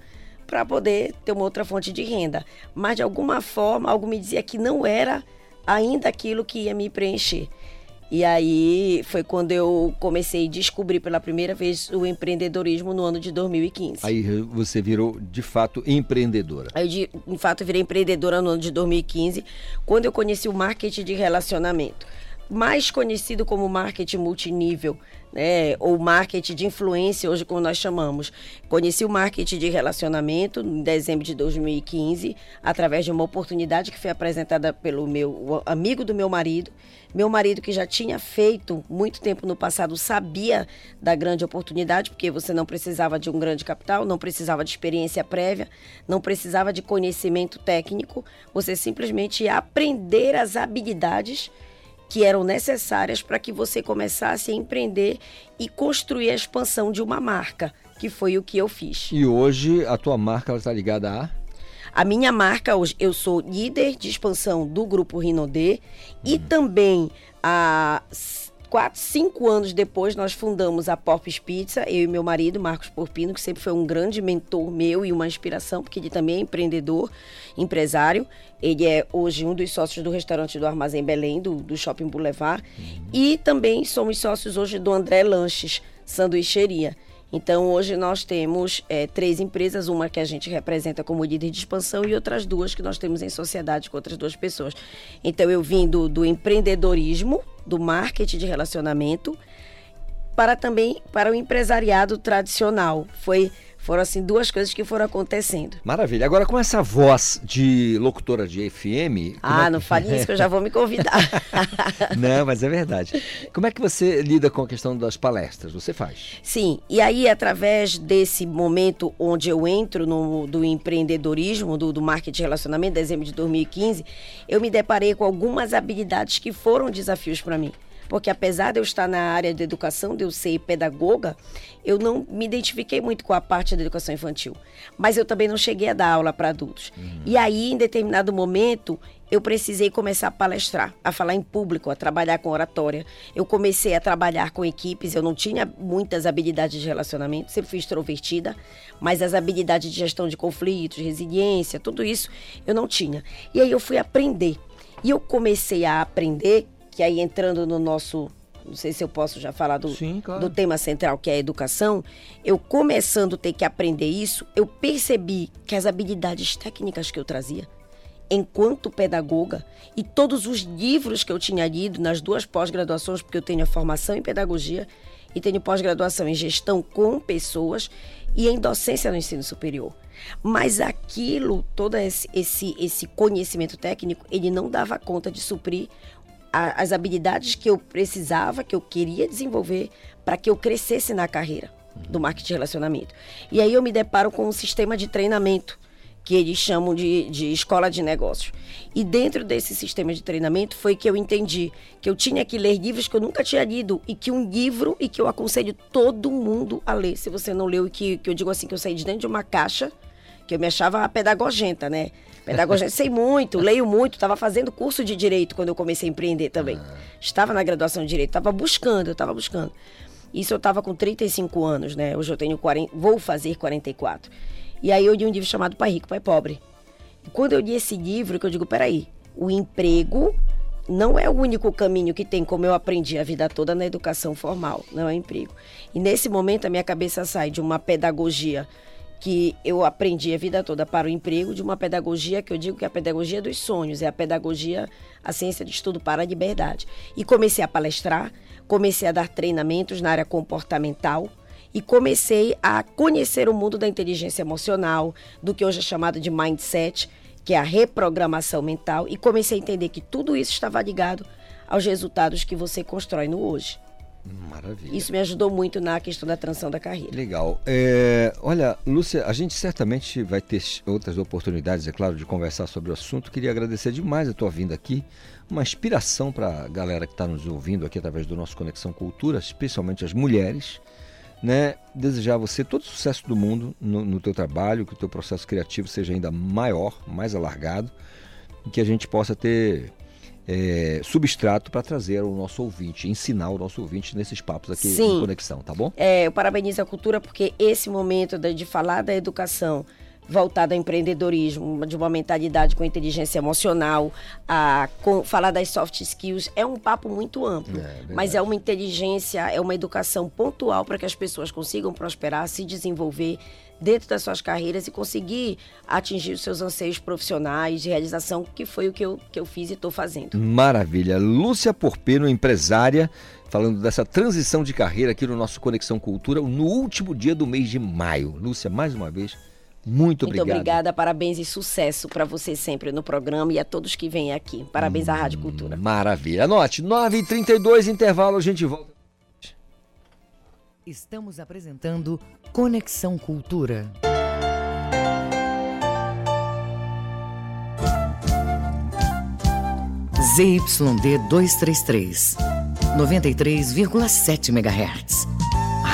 para poder ter uma outra fonte de renda. Mas de alguma forma, algo me dizia que não era ainda aquilo que ia me preencher. E aí foi quando eu comecei a descobrir pela primeira vez o empreendedorismo no ano de 2015. Aí você virou de fato empreendedora. Aí, eu, de, de fato, virei empreendedora no ano de 2015, quando eu conheci o marketing de relacionamento. Mais conhecido como marketing multinível, né? ou marketing de influência, hoje como nós chamamos. Conheci o marketing de relacionamento em dezembro de 2015, através de uma oportunidade que foi apresentada pelo meu amigo do meu marido. Meu marido, que já tinha feito muito tempo no passado, sabia da grande oportunidade, porque você não precisava de um grande capital, não precisava de experiência prévia, não precisava de conhecimento técnico, você simplesmente ia aprender as habilidades que eram necessárias para que você começasse a empreender e construir a expansão de uma marca, que foi o que eu fiz. E hoje a tua marca está ligada a A minha marca hoje, eu sou líder de expansão do grupo Rinodê e também há s- quatro, cinco anos depois nós fundamos a Porpis Pizza, eu e meu marido, Marcos Porpino, que sempre foi um grande mentor meu e uma inspiração, porque ele também é empreendedor, empresário. Ele é hoje um dos sócios do restaurante do Armazém Belém, do, do Shopping Boulevard. E também somos sócios hoje do André Lanches, sanduicheria. Então, hoje nós temos é, três empresas, uma que a gente representa como líder de expansão e outras duas que nós temos em sociedade com outras duas pessoas. Então, eu vim do, do empreendedorismo, do marketing de relacionamento, para também para o empresariado tradicional. Foi foram assim duas coisas que foram acontecendo. Maravilha. Agora com essa voz de locutora de FM. Ah, é não fale isso que eu já vou me convidar. (laughs) não, mas é verdade. Como é que você lida com a questão das palestras? Você faz? Sim. E aí através desse momento onde eu entro no do empreendedorismo, do, do marketing de relacionamento, dezembro de 2015, eu me deparei com algumas habilidades que foram desafios para mim porque apesar de eu estar na área de educação, de eu ser pedagoga, eu não me identifiquei muito com a parte da educação infantil. Mas eu também não cheguei a dar aula para adultos. Uhum. E aí, em determinado momento, eu precisei começar a palestrar, a falar em público, a trabalhar com oratória. Eu comecei a trabalhar com equipes, eu não tinha muitas habilidades de relacionamento, sempre fui extrovertida, mas as habilidades de gestão de conflitos, resiliência, tudo isso eu não tinha. E aí eu fui aprender. E eu comecei a aprender que aí entrando no nosso não sei se eu posso já falar do, Sim, claro. do tema central, que é a educação, eu começando a ter que aprender isso, eu percebi que as habilidades técnicas que eu trazia, enquanto pedagoga, e todos os livros que eu tinha lido nas duas pós-graduações, porque eu tenho a formação em pedagogia e tenho pós-graduação em gestão com pessoas e em docência no ensino superior. Mas aquilo, todo esse, esse, esse conhecimento técnico, ele não dava conta de suprir a, as habilidades que eu precisava, que eu queria desenvolver para que eu crescesse na carreira do marketing de relacionamento. E aí eu me deparo com um sistema de treinamento que eles chamam de, de escola de negócios. E dentro desse sistema de treinamento foi que eu entendi que eu tinha que ler livros que eu nunca tinha lido e que um livro e que eu aconselho todo mundo a ler. Se você não leu e que, que eu digo assim que eu saí de dentro de uma caixa que eu me achava pedagogenta, né? Pedagogia, sei muito, leio muito, estava fazendo curso de direito quando eu comecei a empreender também. Ah. Estava na graduação de direito, estava buscando, eu estava buscando. Isso eu estava com 35 anos, né? Hoje eu tenho 40, vou fazer 44. E aí eu li um livro chamado Pai Rico, Pai Pobre. E quando eu li esse livro, que eu digo, peraí, o emprego não é o único caminho que tem, como eu aprendi a vida toda na educação formal, não é emprego. E nesse momento a minha cabeça sai de uma pedagogia que eu aprendi a vida toda para o emprego de uma pedagogia que eu digo que é a pedagogia dos sonhos, é a pedagogia, a ciência de estudo para a liberdade. E comecei a palestrar, comecei a dar treinamentos na área comportamental e comecei a conhecer o mundo da inteligência emocional, do que hoje é chamado de mindset, que é a reprogramação mental, e comecei a entender que tudo isso estava ligado aos resultados que você constrói no hoje. Maravilha. Isso me ajudou muito na questão da transição da carreira. Legal. É, olha, Lúcia, a gente certamente vai ter outras oportunidades, é claro, de conversar sobre o assunto. Queria agradecer demais a tua vinda aqui. Uma inspiração para a galera que está nos ouvindo aqui através do nosso Conexão Cultura, especialmente as mulheres. Né? Desejar a você todo o sucesso do mundo no, no teu trabalho, que o teu processo criativo seja ainda maior, mais alargado, e que a gente possa ter é, substrato para trazer ao nosso ouvinte, ensinar o nosso ouvinte nesses papos aqui Sim. em conexão, tá bom? É, eu parabenizo a cultura porque esse momento de falar da educação voltada ao empreendedorismo, de uma mentalidade com inteligência emocional, a com, falar das soft skills, é um papo muito amplo. É, mas é uma inteligência, é uma educação pontual para que as pessoas consigam prosperar, se desenvolver dentro das suas carreiras e conseguir atingir os seus anseios profissionais de realização, que foi o que eu, que eu fiz e estou fazendo. Maravilha. Lúcia Porpeno, empresária, falando dessa transição de carreira aqui no nosso Conexão Cultura, no último dia do mês de maio. Lúcia, mais uma vez, muito obrigado. Muito obrigada, parabéns e sucesso para você sempre no programa e a todos que vêm aqui. Parabéns hum, à Rádio Cultura. Maravilha. Anote, 9h32, intervalo, a gente volta. Estamos apresentando Conexão Cultura. ZYD 233, 93,7 MHz.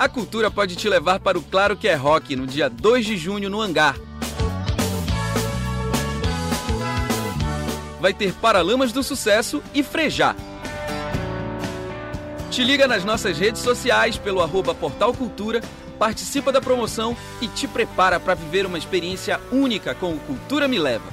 A cultura pode te levar para o Claro que é Rock no dia 2 de junho no Hangar. Vai ter Paralamas do Sucesso e Frejá. Te liga nas nossas redes sociais pelo arroba Portal Cultura, participa da promoção e te prepara para viver uma experiência única com o Cultura Me Leva.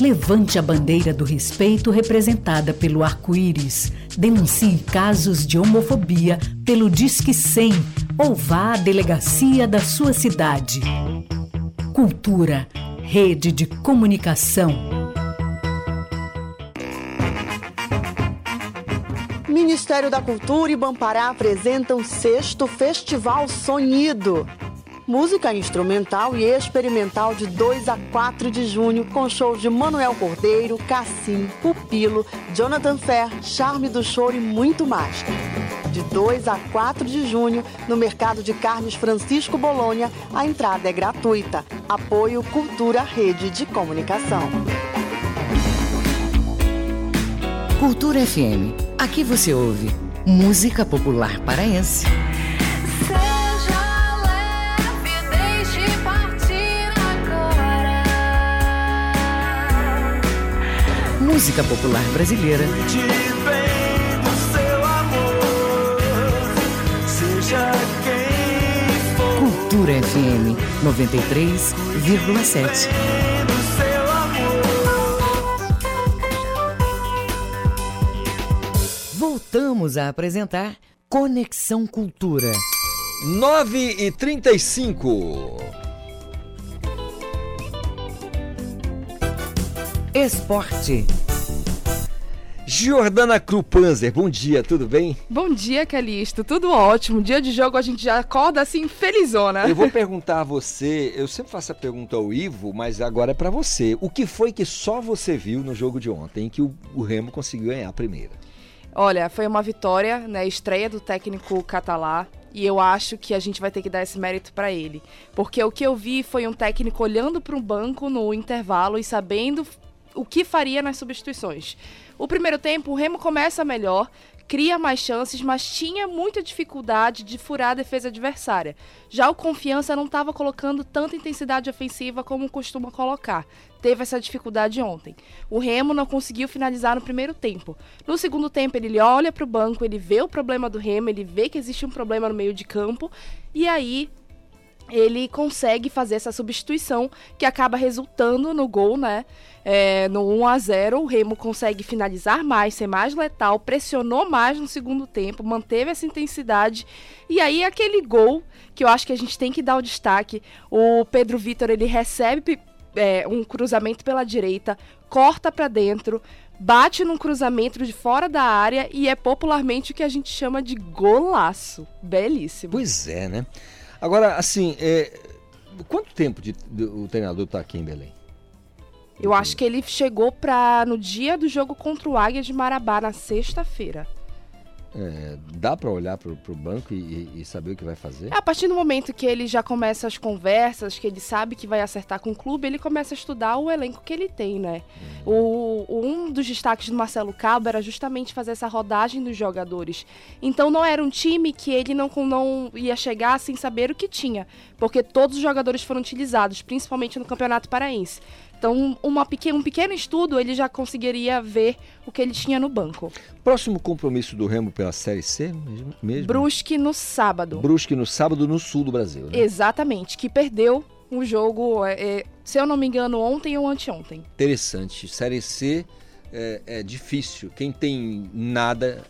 Levante a bandeira do respeito representada pelo arco-íris. Denuncie casos de homofobia pelo Disque 100 ou vá à delegacia da sua cidade. Cultura, rede de comunicação. Ministério da Cultura e Bampará apresentam sexto Festival Sonido música instrumental e experimental de 2 a 4 de junho, com shows de Manuel Cordeiro, Cassim, Pupilo, Jonathan Fer, Charme do Choro e muito mais. De 2 a 4 de junho, no Mercado de Carnes Francisco Bolônia, a entrada é gratuita. Apoio Cultura Rede de Comunicação. Cultura FM. Aqui você ouve música popular paraense. Música popular brasileira. Cultura FM 93,7. Voltamos a apresentar Conexão Cultura. 9 e 35. Esporte. Jordana Krupanzer, bom dia, tudo bem? Bom dia, Calixto, tudo ótimo. Dia de jogo a gente já acorda assim felizona. Eu vou perguntar a você, eu sempre faço a pergunta ao Ivo, mas agora é para você. O que foi que só você viu no jogo de ontem que o, o Remo conseguiu ganhar a primeira? Olha, foi uma vitória, né, estreia do técnico catalá, e eu acho que a gente vai ter que dar esse mérito para ele. Porque o que eu vi foi um técnico olhando para um banco no intervalo e sabendo o que faria nas substituições. O primeiro tempo, o Remo começa melhor, cria mais chances, mas tinha muita dificuldade de furar a defesa adversária. Já o Confiança não estava colocando tanta intensidade ofensiva como costuma colocar. Teve essa dificuldade ontem. O Remo não conseguiu finalizar no primeiro tempo. No segundo tempo, ele olha para o banco, ele vê o problema do Remo, ele vê que existe um problema no meio de campo, e aí ele consegue fazer essa substituição que acaba resultando no gol, né? É, no 1 a 0 o Remo consegue finalizar mais, ser mais letal, pressionou mais no segundo tempo, manteve essa intensidade. E aí aquele gol que eu acho que a gente tem que dar o destaque, o Pedro Vitor ele recebe é, um cruzamento pela direita, corta para dentro, bate num cruzamento de fora da área e é popularmente o que a gente chama de golaço. Belíssimo. Pois é, né? Agora, assim, é, quanto tempo de, de, o treinador está aqui em Belém? Eu acho que ele chegou para no dia do jogo contra o Águia de Marabá, na sexta-feira. É, dá para olhar para o banco e, e, saber o que vai fazer? É, a partir do momento que ele já começa as conversas, que ele sabe que vai acertar com o clube, ele começa a estudar o elenco que ele tem, né? Hum. O, um dos destaques do Marcelo Cabo era justamente fazer essa rodagem dos jogadores. Então não era um time que ele não, não ia chegar sem saber o que tinha, porque todos os jogadores foram utilizados, principalmente no Campeonato Paraense. Então, uma pequeno, um pequeno estudo, ele já conseguiria ver o que ele tinha no banco. Próximo compromisso do Remo pela Série C mesmo? Brusque no sábado. Brusque no sábado no sul do Brasil, né? Exatamente, que perdeu o jogo, é, é, se eu não me engano, ontem ou anteontem. Interessante. Série C é, é difícil. Quem tem nada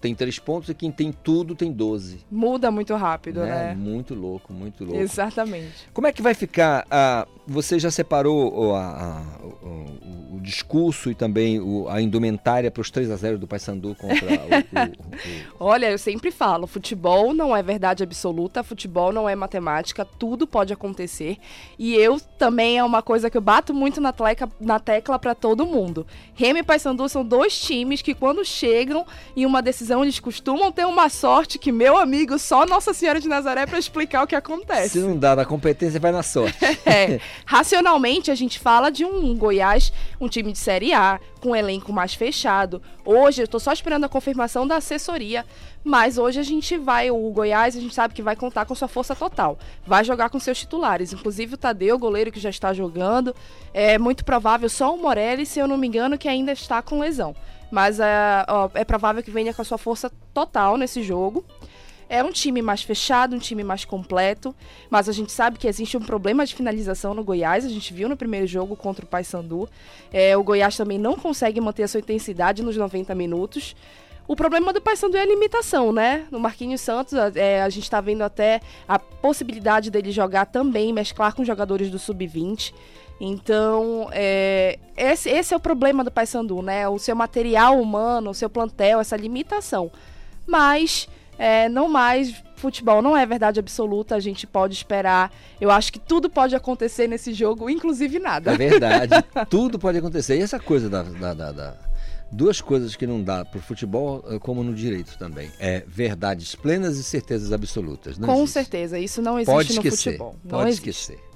tem três pontos e quem tem tudo tem 12. Muda muito rápido, né? né? Muito louco, muito louco. Exatamente. Como é que vai ficar? A, você já separou a, a, o, o, discurso e também o, a indumentária para os 3 a 0 do Paysandu contra o, o, (laughs) Olha, eu sempre falo, futebol não é verdade absoluta, futebol não é matemática, tudo pode acontecer. E eu também é uma coisa que eu bato muito na, tecla, na tecla para todo mundo. Remy e Paysandu são dois times que quando chegam em uma decisão eles costumam ter uma sorte que meu amigo só Nossa Senhora de Nazaré para explicar o que acontece. Se não dá na competência vai na sorte. (laughs) é. (laughs) Racionalmente a gente fala de um Goiás, um time de Série A, com um elenco mais fechado. Hoje eu tô só esperando a confirmação da assessoria, mas hoje a gente vai, o Goiás, a gente sabe que vai contar com sua força total. Vai jogar com seus titulares, inclusive o Tadeu, goleiro que já está jogando. É muito provável só o Morelli, se eu não me engano, que ainda está com lesão. Mas é, ó, é provável que venha com a sua força total nesse jogo. É um time mais fechado, um time mais completo, mas a gente sabe que existe um problema de finalização no Goiás. A gente viu no primeiro jogo contra o Paysandu. É, o Goiás também não consegue manter a sua intensidade nos 90 minutos. O problema do Paysandu é a limitação, né? No Marquinhos Santos, é, a gente está vendo até a possibilidade dele jogar também, mesclar com jogadores do Sub-20. Então, é, esse, esse, é o problema do Paysandu, né? O seu material humano, o seu plantel, essa limitação. Mas é, não mais futebol não é verdade absoluta, a gente pode esperar. Eu acho que tudo pode acontecer nesse jogo, inclusive nada. É verdade, (laughs) tudo pode acontecer. E essa coisa da, da, da, da... Duas coisas que não dá para o futebol, eh, como no direito também. É verdades plenas e certezas absolutas. Não Com existe. certeza, isso não existe pode no esquecer, futebol. Não pode existe. esquecer.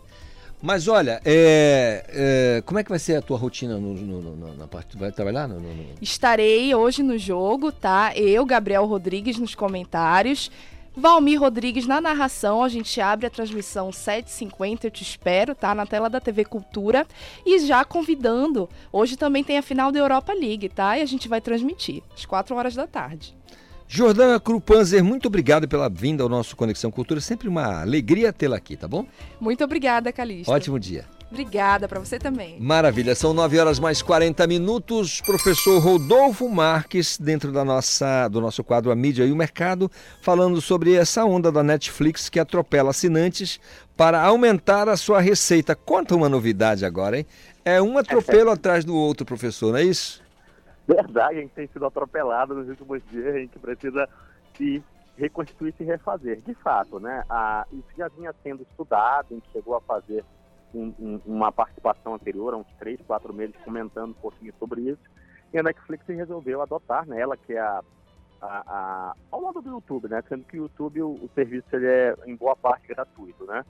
Mas olha, é, é, como é que vai ser a tua rotina no, no, no, na parte? Vai trabalhar? No, Estarei hoje no jogo, tá? Eu, Gabriel Rodrigues, nos comentários. Valmir Rodrigues na narração, a gente abre a transmissão 7h50, eu te espero, tá? Na tela da TV Cultura. E já convidando, hoje também tem a final da Europa League, tá? E a gente vai transmitir, às 4 horas da tarde. Jordana Krupanzer, muito obrigado pela vinda ao nosso Conexão Cultura. Sempre uma alegria tê-la aqui, tá bom? Muito obrigada, Calixto. Ótimo dia. Obrigada para você também. Maravilha, são 9 horas mais 40 minutos. Professor Rodolfo Marques, dentro da nossa, do nosso quadro A Mídia e o Mercado, falando sobre essa onda da Netflix que atropela assinantes para aumentar a sua receita. Conta uma novidade agora, hein? É um atropelo (laughs) atrás do outro, professor, não é isso? Verdade, a gente tem sido atropelado nos últimos dias, a gente precisa se reconstituir, se refazer. De fato, né? A, isso já vinha sendo estudado, a gente chegou a fazer um, um, uma participação anterior, há uns três, quatro meses, comentando um pouquinho sobre isso. E a Netflix resolveu adotar, né? Ela que é a, a, a, ao lado do YouTube, né? Sendo que o YouTube, o, o serviço ele é em boa parte gratuito, né?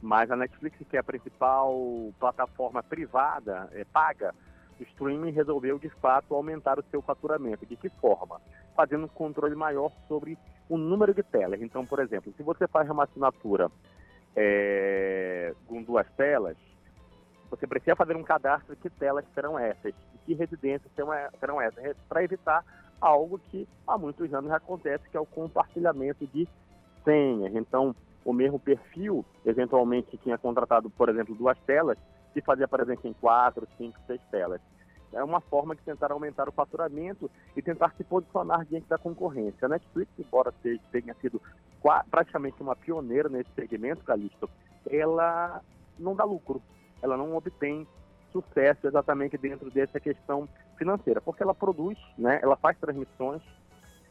Mas a Netflix, que é a principal plataforma privada, é, paga o streaming resolveu de fato aumentar o seu faturamento. De que forma? Fazendo um controle maior sobre o número de telas. Então, por exemplo, se você faz uma assinatura é, com duas telas, você precisa fazer um cadastro de que telas serão essas, de que residências serão essas, para evitar algo que há muitos anos acontece, que é o compartilhamento de senhas. Então, o mesmo perfil, eventualmente, que tinha contratado, por exemplo, duas telas, se fazia presente em quatro, cinco, seis telas. É uma forma de tentar aumentar o faturamento e tentar se posicionar diante da concorrência. A Netflix, embora tenha sido praticamente uma pioneira nesse segmento, Calixto, ela não dá lucro, ela não obtém sucesso exatamente dentro dessa questão financeira, porque ela produz, né, ela faz transmissões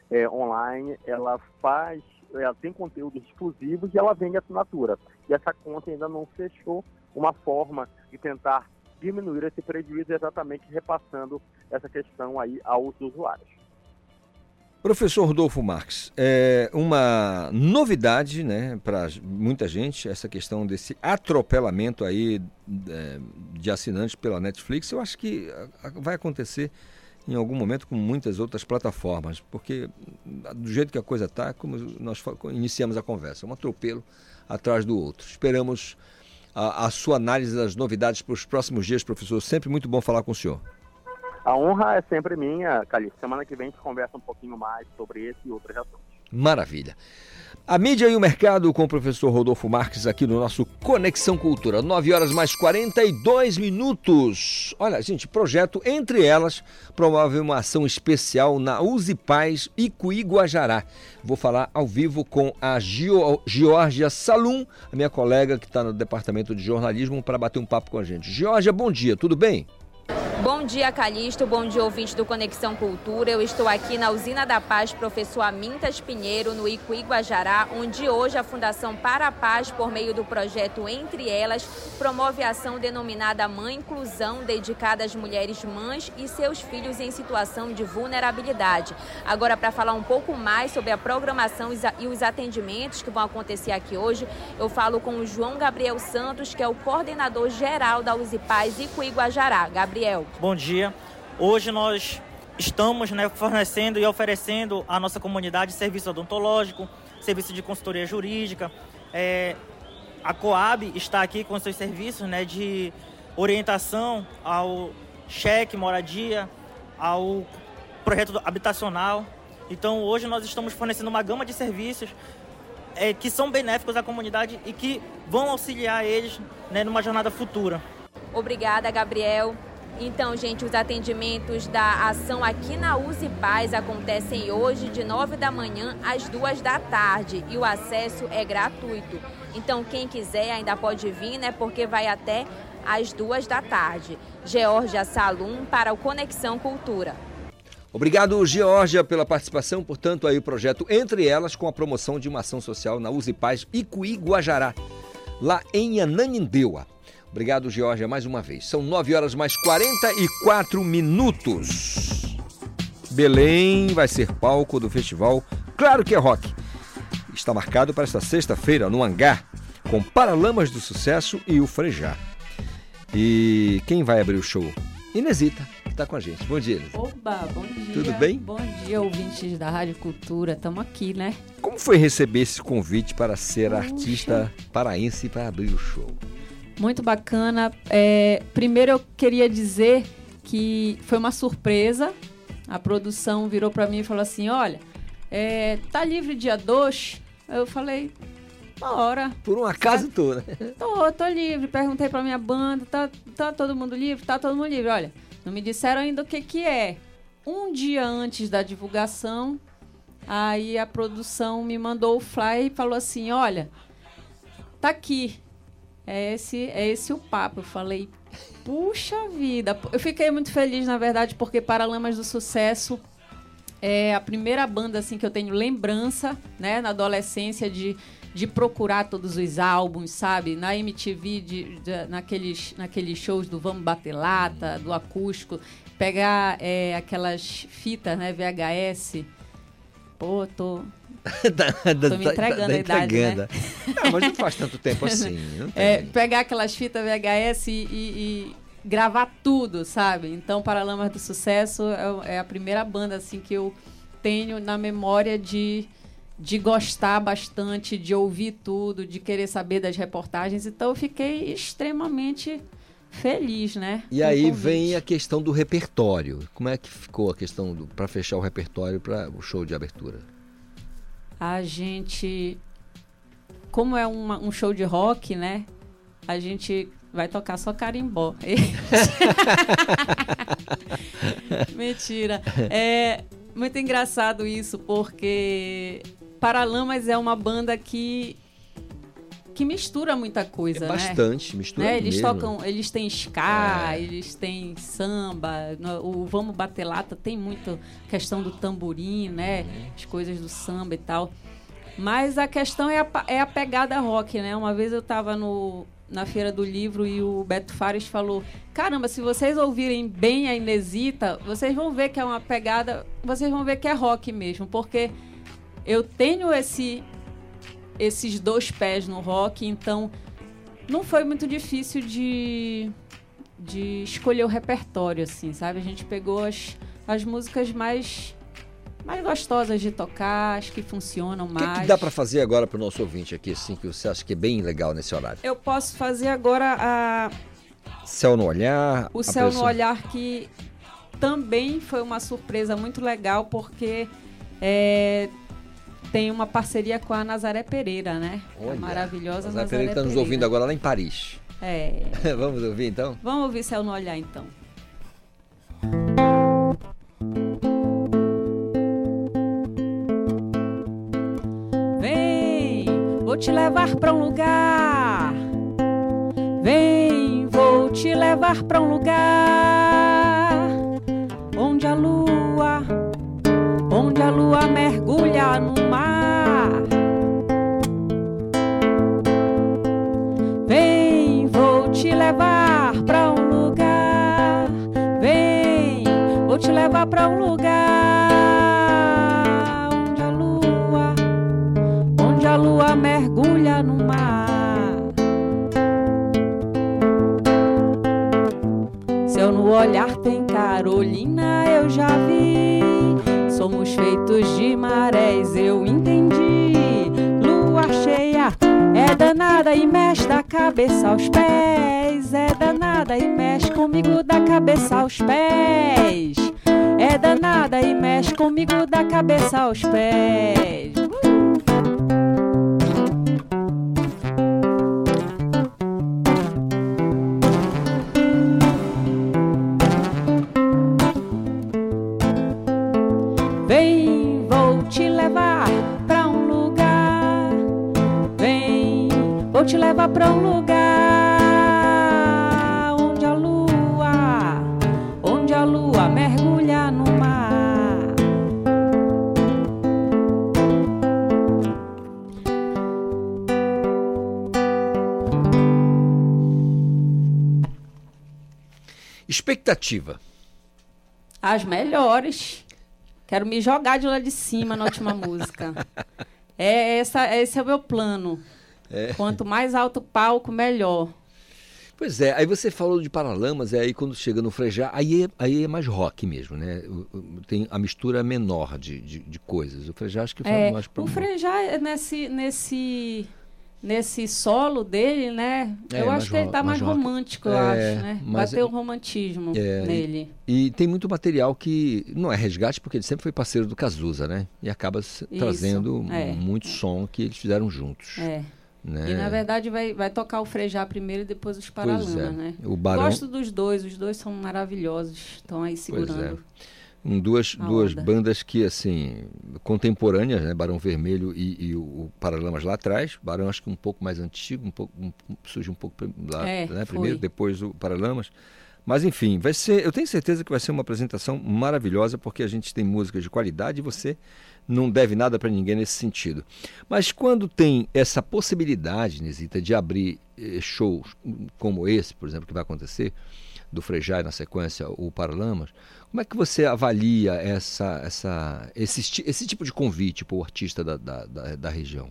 é, online, ela faz, ela tem conteúdos exclusivos e ela vende assinatura. E essa conta ainda não fechou uma forma de tentar diminuir esse prejuízo exatamente repassando essa questão aí aos usuários. Professor Rodolfo Marques, é uma novidade né, para muita gente essa questão desse atropelamento aí é, de assinantes pela Netflix. Eu acho que vai acontecer em algum momento com muitas outras plataformas, porque do jeito que a coisa está, como nós iniciamos a conversa, um atropelo atrás do outro. Esperamos a, a sua análise das novidades para os próximos dias, professor. Sempre muito bom falar com o senhor. A honra é sempre minha, Calixto. Semana que vem a gente conversa um pouquinho mais sobre esse e outros assuntos. Maravilha. A mídia e o mercado com o professor Rodolfo Marques aqui no nosso Conexão Cultura. 9 horas mais 42 minutos. Olha, gente, projeto Entre Elas promove uma ação especial na Use Paz Icuí Guajará. Vou falar ao vivo com a Gio, Georgia Salum, a minha colega que está no departamento de jornalismo, para bater um papo com a gente. Georgia, bom dia, tudo bem? Bom dia, Calixto. Bom dia, ouvinte do Conexão Cultura. Eu estou aqui na Usina da Paz, professor Amintas Pinheiro, no Icuí Guajará, onde hoje a Fundação Para a Paz, por meio do projeto Entre Elas, promove a ação denominada Mãe Inclusão, dedicada às mulheres mães e seus filhos em situação de vulnerabilidade. Agora, para falar um pouco mais sobre a programação e os atendimentos que vão acontecer aqui hoje, eu falo com o João Gabriel Santos, que é o coordenador geral da Uzi Paz Icuí Guajará. Gabriel. Bom dia. Hoje nós estamos né, fornecendo e oferecendo à nossa comunidade serviço odontológico, serviço de consultoria jurídica. É, a Coab está aqui com seus serviços né, de orientação ao cheque, moradia, ao projeto habitacional. Então hoje nós estamos fornecendo uma gama de serviços é, que são benéficos à comunidade e que vão auxiliar eles né, numa jornada futura. Obrigada, Gabriel. Então, gente, os atendimentos da ação aqui na Use Paz acontecem hoje de 9 da manhã às 2 da tarde e o acesso é gratuito. Então, quem quiser ainda pode vir, né? Porque vai até às 2 da tarde. Georgia Salum para o Conexão Cultura. Obrigado, Georgia, pela participação. Portanto, aí o projeto Entre Elas com a promoção de uma ação social na Use Paz Icuí Guajará, lá em Ananindeua. Obrigado, Georgia, mais uma vez. São 9 horas mais 44 minutos. Belém vai ser palco do festival Claro que é Rock. Está marcado para esta sexta-feira no Hangar, com Paralamas do Sucesso e o Frejá. E quem vai abrir o show? Inesita, que está com a gente. Bom dia, Inesita. Oba, bom dia. Tudo bem? Bom dia, ouvintes da Rádio Cultura. Estamos aqui, né? Como foi receber esse convite para ser Puxa. artista paraense para abrir o show? Muito bacana. É, primeiro eu queria dizer que foi uma surpresa. A produção virou para mim e falou assim: olha, é, tá livre dia 2? Eu falei, bora. Por um acaso tô, né? Tô, tô livre. Perguntei pra minha banda, tá, tá todo mundo livre? Tá todo mundo livre. Olha, não me disseram ainda o que que é. Um dia antes da divulgação, aí a produção me mandou o fly e falou assim, olha, tá aqui, é esse, é esse o papo. Eu falei, puxa vida. Eu fiquei muito feliz, na verdade, porque Paralamas do Sucesso é a primeira banda assim que eu tenho lembrança, né, na adolescência de, de procurar todos os álbuns, sabe? Na MTV, de, de, naqueles, naqueles shows do Vamos Bater Lata, do acústico, pegar é, aquelas fitas, né, VHS. Pô, tô, (laughs) da, da, Tô me entregando da, a idade, né? Não, mas não faz tanto tempo (laughs) assim. É, pegar aquelas fitas VHS e, e, e, gravar tudo, sabe? Então, Paralamas do Sucesso é, é, a primeira banda assim que eu tenho na memória de, de gostar bastante, de ouvir tudo, de querer saber das reportagens. Então, eu fiquei extremamente feliz, né? E aí vem a questão do repertório. Como é que ficou a questão para fechar o repertório para o show de abertura? A gente. Como é uma, um show de rock, né? A gente vai tocar só carimbó. (laughs) Mentira. É muito engraçado isso, porque Paralamas é uma banda que que mistura muita coisa, é bastante, né? mistura né? Eles mesmo. tocam, eles têm ska, é. eles têm samba, o Vamos Bater Lata tem muito questão do tamborim, né? Uhum. As coisas do samba e tal. Mas a questão é a, é a pegada rock, né? Uma vez eu estava no, na Feira do Livro e o Beto Fares falou: Caramba, se vocês ouvirem bem a Inesita, vocês vão ver que é uma pegada, vocês vão ver que é rock mesmo, porque eu tenho esse esses dois pés no rock, então não foi muito difícil de, de escolher o repertório, assim, sabe? A gente pegou as, as músicas mais mais gostosas de tocar, as que funcionam mais. O que, que dá para fazer agora para o nosso ouvinte aqui, assim, que você acha que é bem legal nesse horário? Eu posso fazer agora a... Céu no Olhar. O Céu no Olhar, que também foi uma surpresa muito legal, porque é, tem uma parceria com a Nazaré Pereira, né? Olha, a maravilhosa Nazaré, Nazaré Pereira. está nos ouvindo agora lá em Paris. É. (laughs) Vamos ouvir então? Vamos ouvir Céu no Olhar então. Vem, vou te levar para um lugar. Vem, vou te levar para um lugar pra um lugar onde a lua, onde a lua mergulha no mar. Seu no olhar tem Carolina, eu já vi. Somos feitos de marés, eu entendi. Lua cheia é danada e mexe da cabeça aos pés. É danada e mexe comigo da cabeça aos pés. É danada e mexe comigo da cabeça aos pés. Vem, vou te levar pra um lugar. Vem, vou te levar pra um lugar Expectativa. As melhores. Quero me jogar de lá de cima na última (laughs) música. É essa, esse é o meu plano. É. Quanto mais alto o palco, melhor. Pois é, aí você falou de Paralamas, é aí quando chega no Frejá, aí é, aí é mais rock mesmo, né? Tem a mistura menor de, de, de coisas. O Frejá acho que fala É, mais pra o Frejá é nesse, nesse, nesse solo dele, né? É, eu acho que ele tá mais, romântico, eu É, acho, né? mas- Bateu o romantismo É, e- nele. E, tem muito material que não é resgate, porque ele sempre foi parceiro do Cazuza, né? E acaba Isso, trazendo é. muito som que eles fizeram juntos. É. Né? E na verdade vai, vai tocar o Frejá primeiro e depois os Pois Paralamas, é. né? O Barão- Gosto dos dois, os dois são maravilhosos. Estão aí Pois segurando. é. Um, duas, duas onda. bandas que, assim, contemporâneas, né? Barão Vermelho e, e o, Paralamas lá atrás. Barão acho que um pouco mais antigo, um pouco, um- surge um pouco lá, É, né? primeiro, depois o Paralamas. Mas enfim, vai ser, eu tenho certeza que vai ser uma apresentação maravilhosa, porque a gente tem músicas de qualidade e você não deve nada para ninguém nesse sentido. Mas quando tem essa possibilidade, Nesita, de abrir eh, shows como esse, por exemplo, que vai acontecer, do Frejá e na sequência o Paralamas, como é que você avalia essa, essa, esse, esse tipo de convite para o artista da, da, da, da região?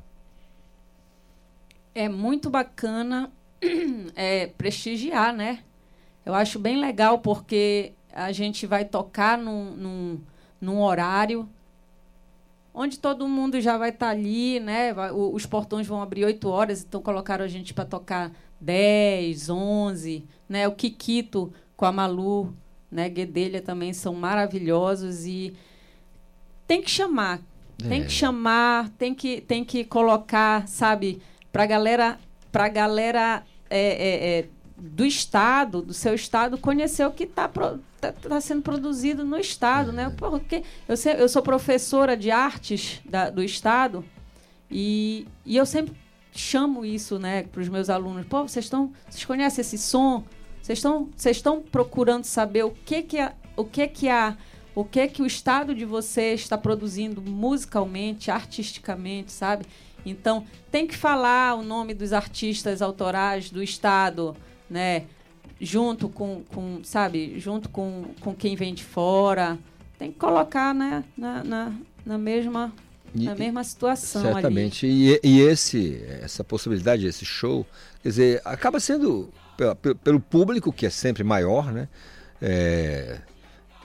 É muito bacana (clears throat) é, prestigiar, né? Eu acho bem legal porque a gente vai tocar num, num, num horário onde todo mundo já vai estar ali, né? Os portões vão abrir 8 horas, então colocaram a gente para tocar 10, 11, né? O Kikito com a Malu, né? Guedelha também são maravilhosos e tem que chamar, tem É. que chamar, tem que tem que colocar, sabe, para galera, para galera é, é, é, do estado, do seu estado, conhecer o que está tá, tá sendo produzido no estado, né? Porque eu, se- eu sou professora de artes da- do estado e, e eu sempre chamo isso, né, para os meus alunos. Pô, vocês estão, vocês conhecem esse som? Vocês estão, vocês estão procurando saber o que que a, o que que a o que que o estado de vocês está produzindo musicalmente, artisticamente, sabe? Então, tem que falar o nome dos artistas autorais do estado, né? Junto com, com sabe, junto com, com quem vem de fora. Tem que colocar, né, na, na, na mesma E- na mesma situação ali. Certamente. E, e esse, essa possibilidade, esse show, quer dizer, acaba sendo pelo público, que é sempre maior, né? É,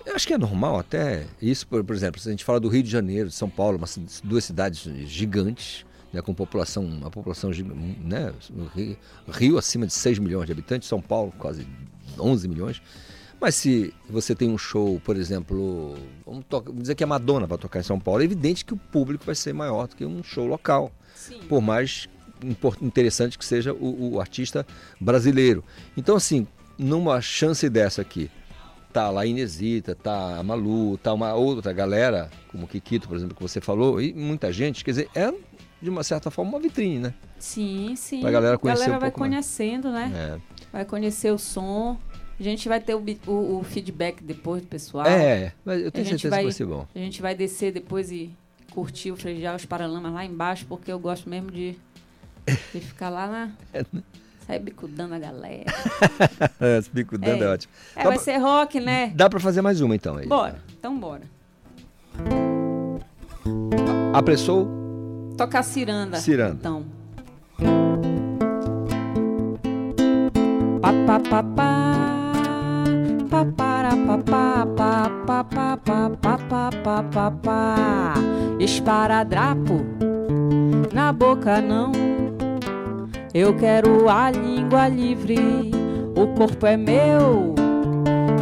eu acho que é normal até isso, por, por exemplo, se a gente fala do Rio de Janeiro, de São Paulo, duas cidades gigantes, né, com população, uma população né, Rio, Rio acima de 6 milhões de habitantes, São Paulo quase 11 milhões. Mas se você tem um show, por exemplo, vamos, vamos dizer que a Madonna vai tocar em São Paulo, é evidente que o público vai ser maior do que um show local. Por mais interessante que seja o, o artista brasileiro. Então, assim, numa chance dessa aqui, tá lá a Inesita, tá a Malu, tá uma outra galera, como o Kikito, por exemplo, que você falou, e muita gente, quer dizer, é de uma certa forma uma vitrine, né? Sim, sim. Pra galera conhecer galera um vai pouco mais. conhecendo, né? É. Vai conhecer o som. A gente vai ter o, o- o feedback depois do pessoal. É, mas eu A tenho certeza que vai ser bom. A gente vai descer depois e curtir o frejar os paralamas lá embaixo, porque eu gosto mesmo de, e ficar lá na. Sai bicudando a galera. bicudando é. é ótimo. É, dá vai pra... ser rock, né? Dá pra fazer mais uma então aí. Bora, então bora. Apressou? Tocar ciranda. Ciranda. Então. Pa, pa, pa, pa. Esparadrapo na boca não eu quero a língua livre o corpo é meu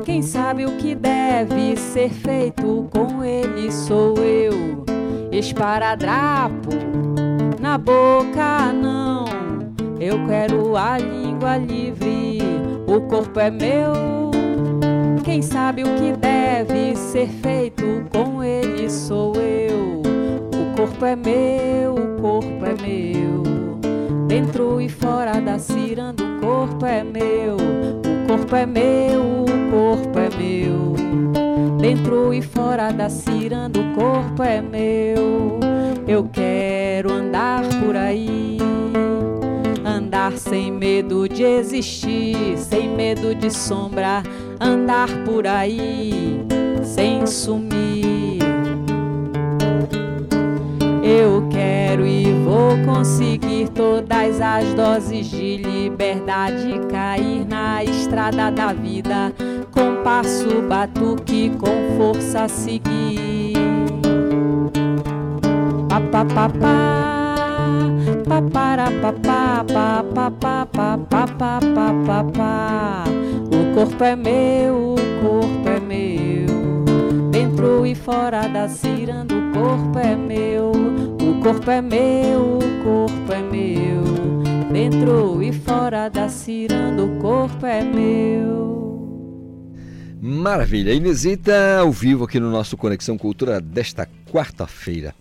quem sabe o que deve ser feito com ele sou eu esparadrapo na boca não eu quero a língua livre o corpo é meu quem sabe o que deve ser feito com ele sou eu. O corpo é meu, o corpo é meu. Dentro e fora da ciranda, o corpo é meu. O corpo é meu, o corpo é meu. Dentro e fora da ciranda, o corpo é meu. Eu quero andar por aí. Andar sem medo de existir, sem medo de sombra, andar por aí sem sumir. Eu quero e vou conseguir todas as doses de liberdade. Cair na estrada da vida, com passo, batuque, com força seguir. Pa, pa, pa, o corpo é meu, o corpo é meu dentro e fora da ciranda o corpo é meu o corpo é meu, o corpo é meu dentro e fora da ciranda o corpo é meu Maravilha. Inesita ao vivo aqui no nosso Conexão Cultura desta quarta-feira.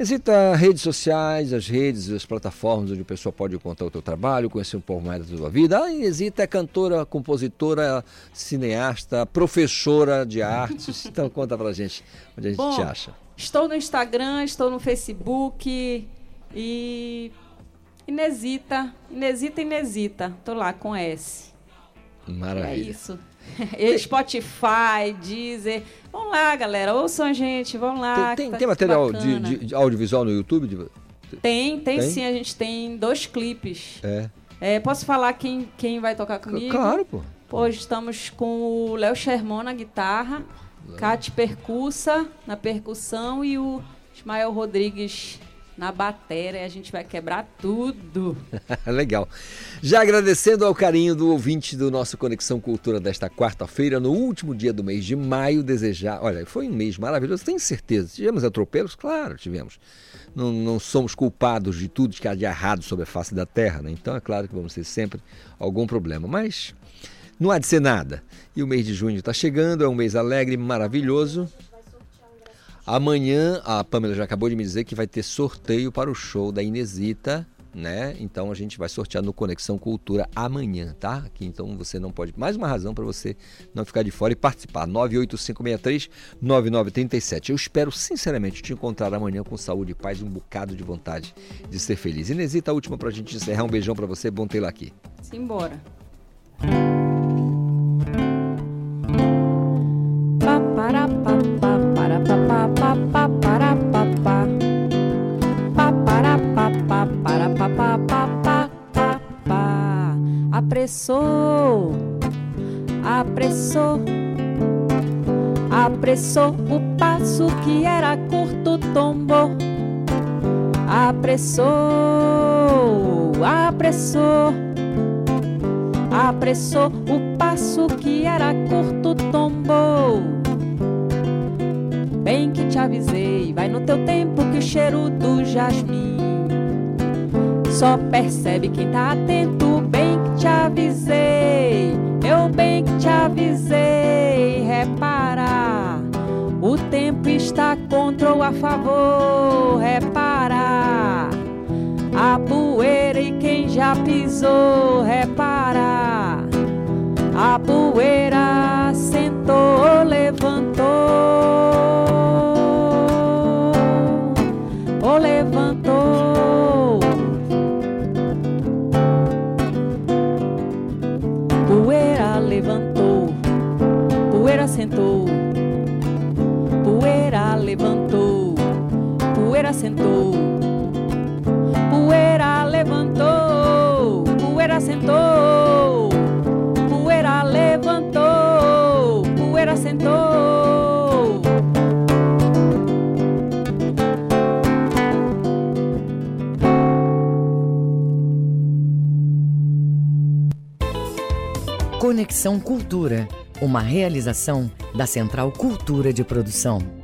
Visita redes sociais, as redes, as plataformas onde o pessoal pode contar o teu trabalho, conhecer um pouco mais da tua vida. A Inesita é cantora, compositora, cineasta, professora de artes. (laughs) Então conta pra gente onde a gente Bom, te acha. Estou no Instagram, estou no Facebook e Inesita, Inesita, Inesita. Tô lá com S. É Maravilha. isso. (laughs) E Spotify, Deezer. Vão lá, galera. Ouçam a gente, vão lá. Tem, que tá tem material de, de- de audiovisual no YouTube? Tem, tem, Tem? sim. A gente tem dois clipes. É. É, posso falar quem, quem vai tocar comigo? Claro, pô. Hoje estamos com o Léo Sherman na guitarra, Cate Percussa na percussão e o Ismael Rodrigues na bateria. A gente vai quebrar tudo. (laughs) Legal. Já agradecendo ao carinho do ouvinte do nosso Conexão Cultura desta quarta-feira, no último dia do mês de maio, desejar. Olha, foi um mês maravilhoso, tenho certeza. Tivemos atropelos? Claro, tivemos. Não, não somos culpados de tudo que há de errado sobre a face da terra, né? Então é claro que vamos ter sempre algum problema. Mas não há de ser nada. E o mês de junho está chegando, é um mês alegre, maravilhoso. Amanhã, a Pamela já acabou de me dizer que vai ter sorteio para o show da Inesita, né? Então a gente vai sortear no Conexão Cultura amanhã, tá? Aqui então você não pode. Mais uma razão para você não ficar de fora e participar. 98563-9937. Eu espero sinceramente te encontrar amanhã com saúde, paz e um bocado de vontade de ser feliz. Inesita, a última para a gente encerrar. Um beijão para você, bom tê-la aqui. Simbora. Pa, Apressou, apressou, apressou o passo que era curto, tombou. Apressou, apressou apressou o passo que era curto tombou. Bem que te avisei, vai no teu tempo que o cheiro do jasmim só percebe quem tá atento. Bem te avisei, eu bem que te avisei. Repara, o tempo está contra ou a favor. Repara a poeira e quem já pisou, repara. A poeira sentou, sentou, poeira levantou, poeira sentou, poeira levantou, poeira sentou. Conexão Cultura, uma realização da Central Cultura de Produção.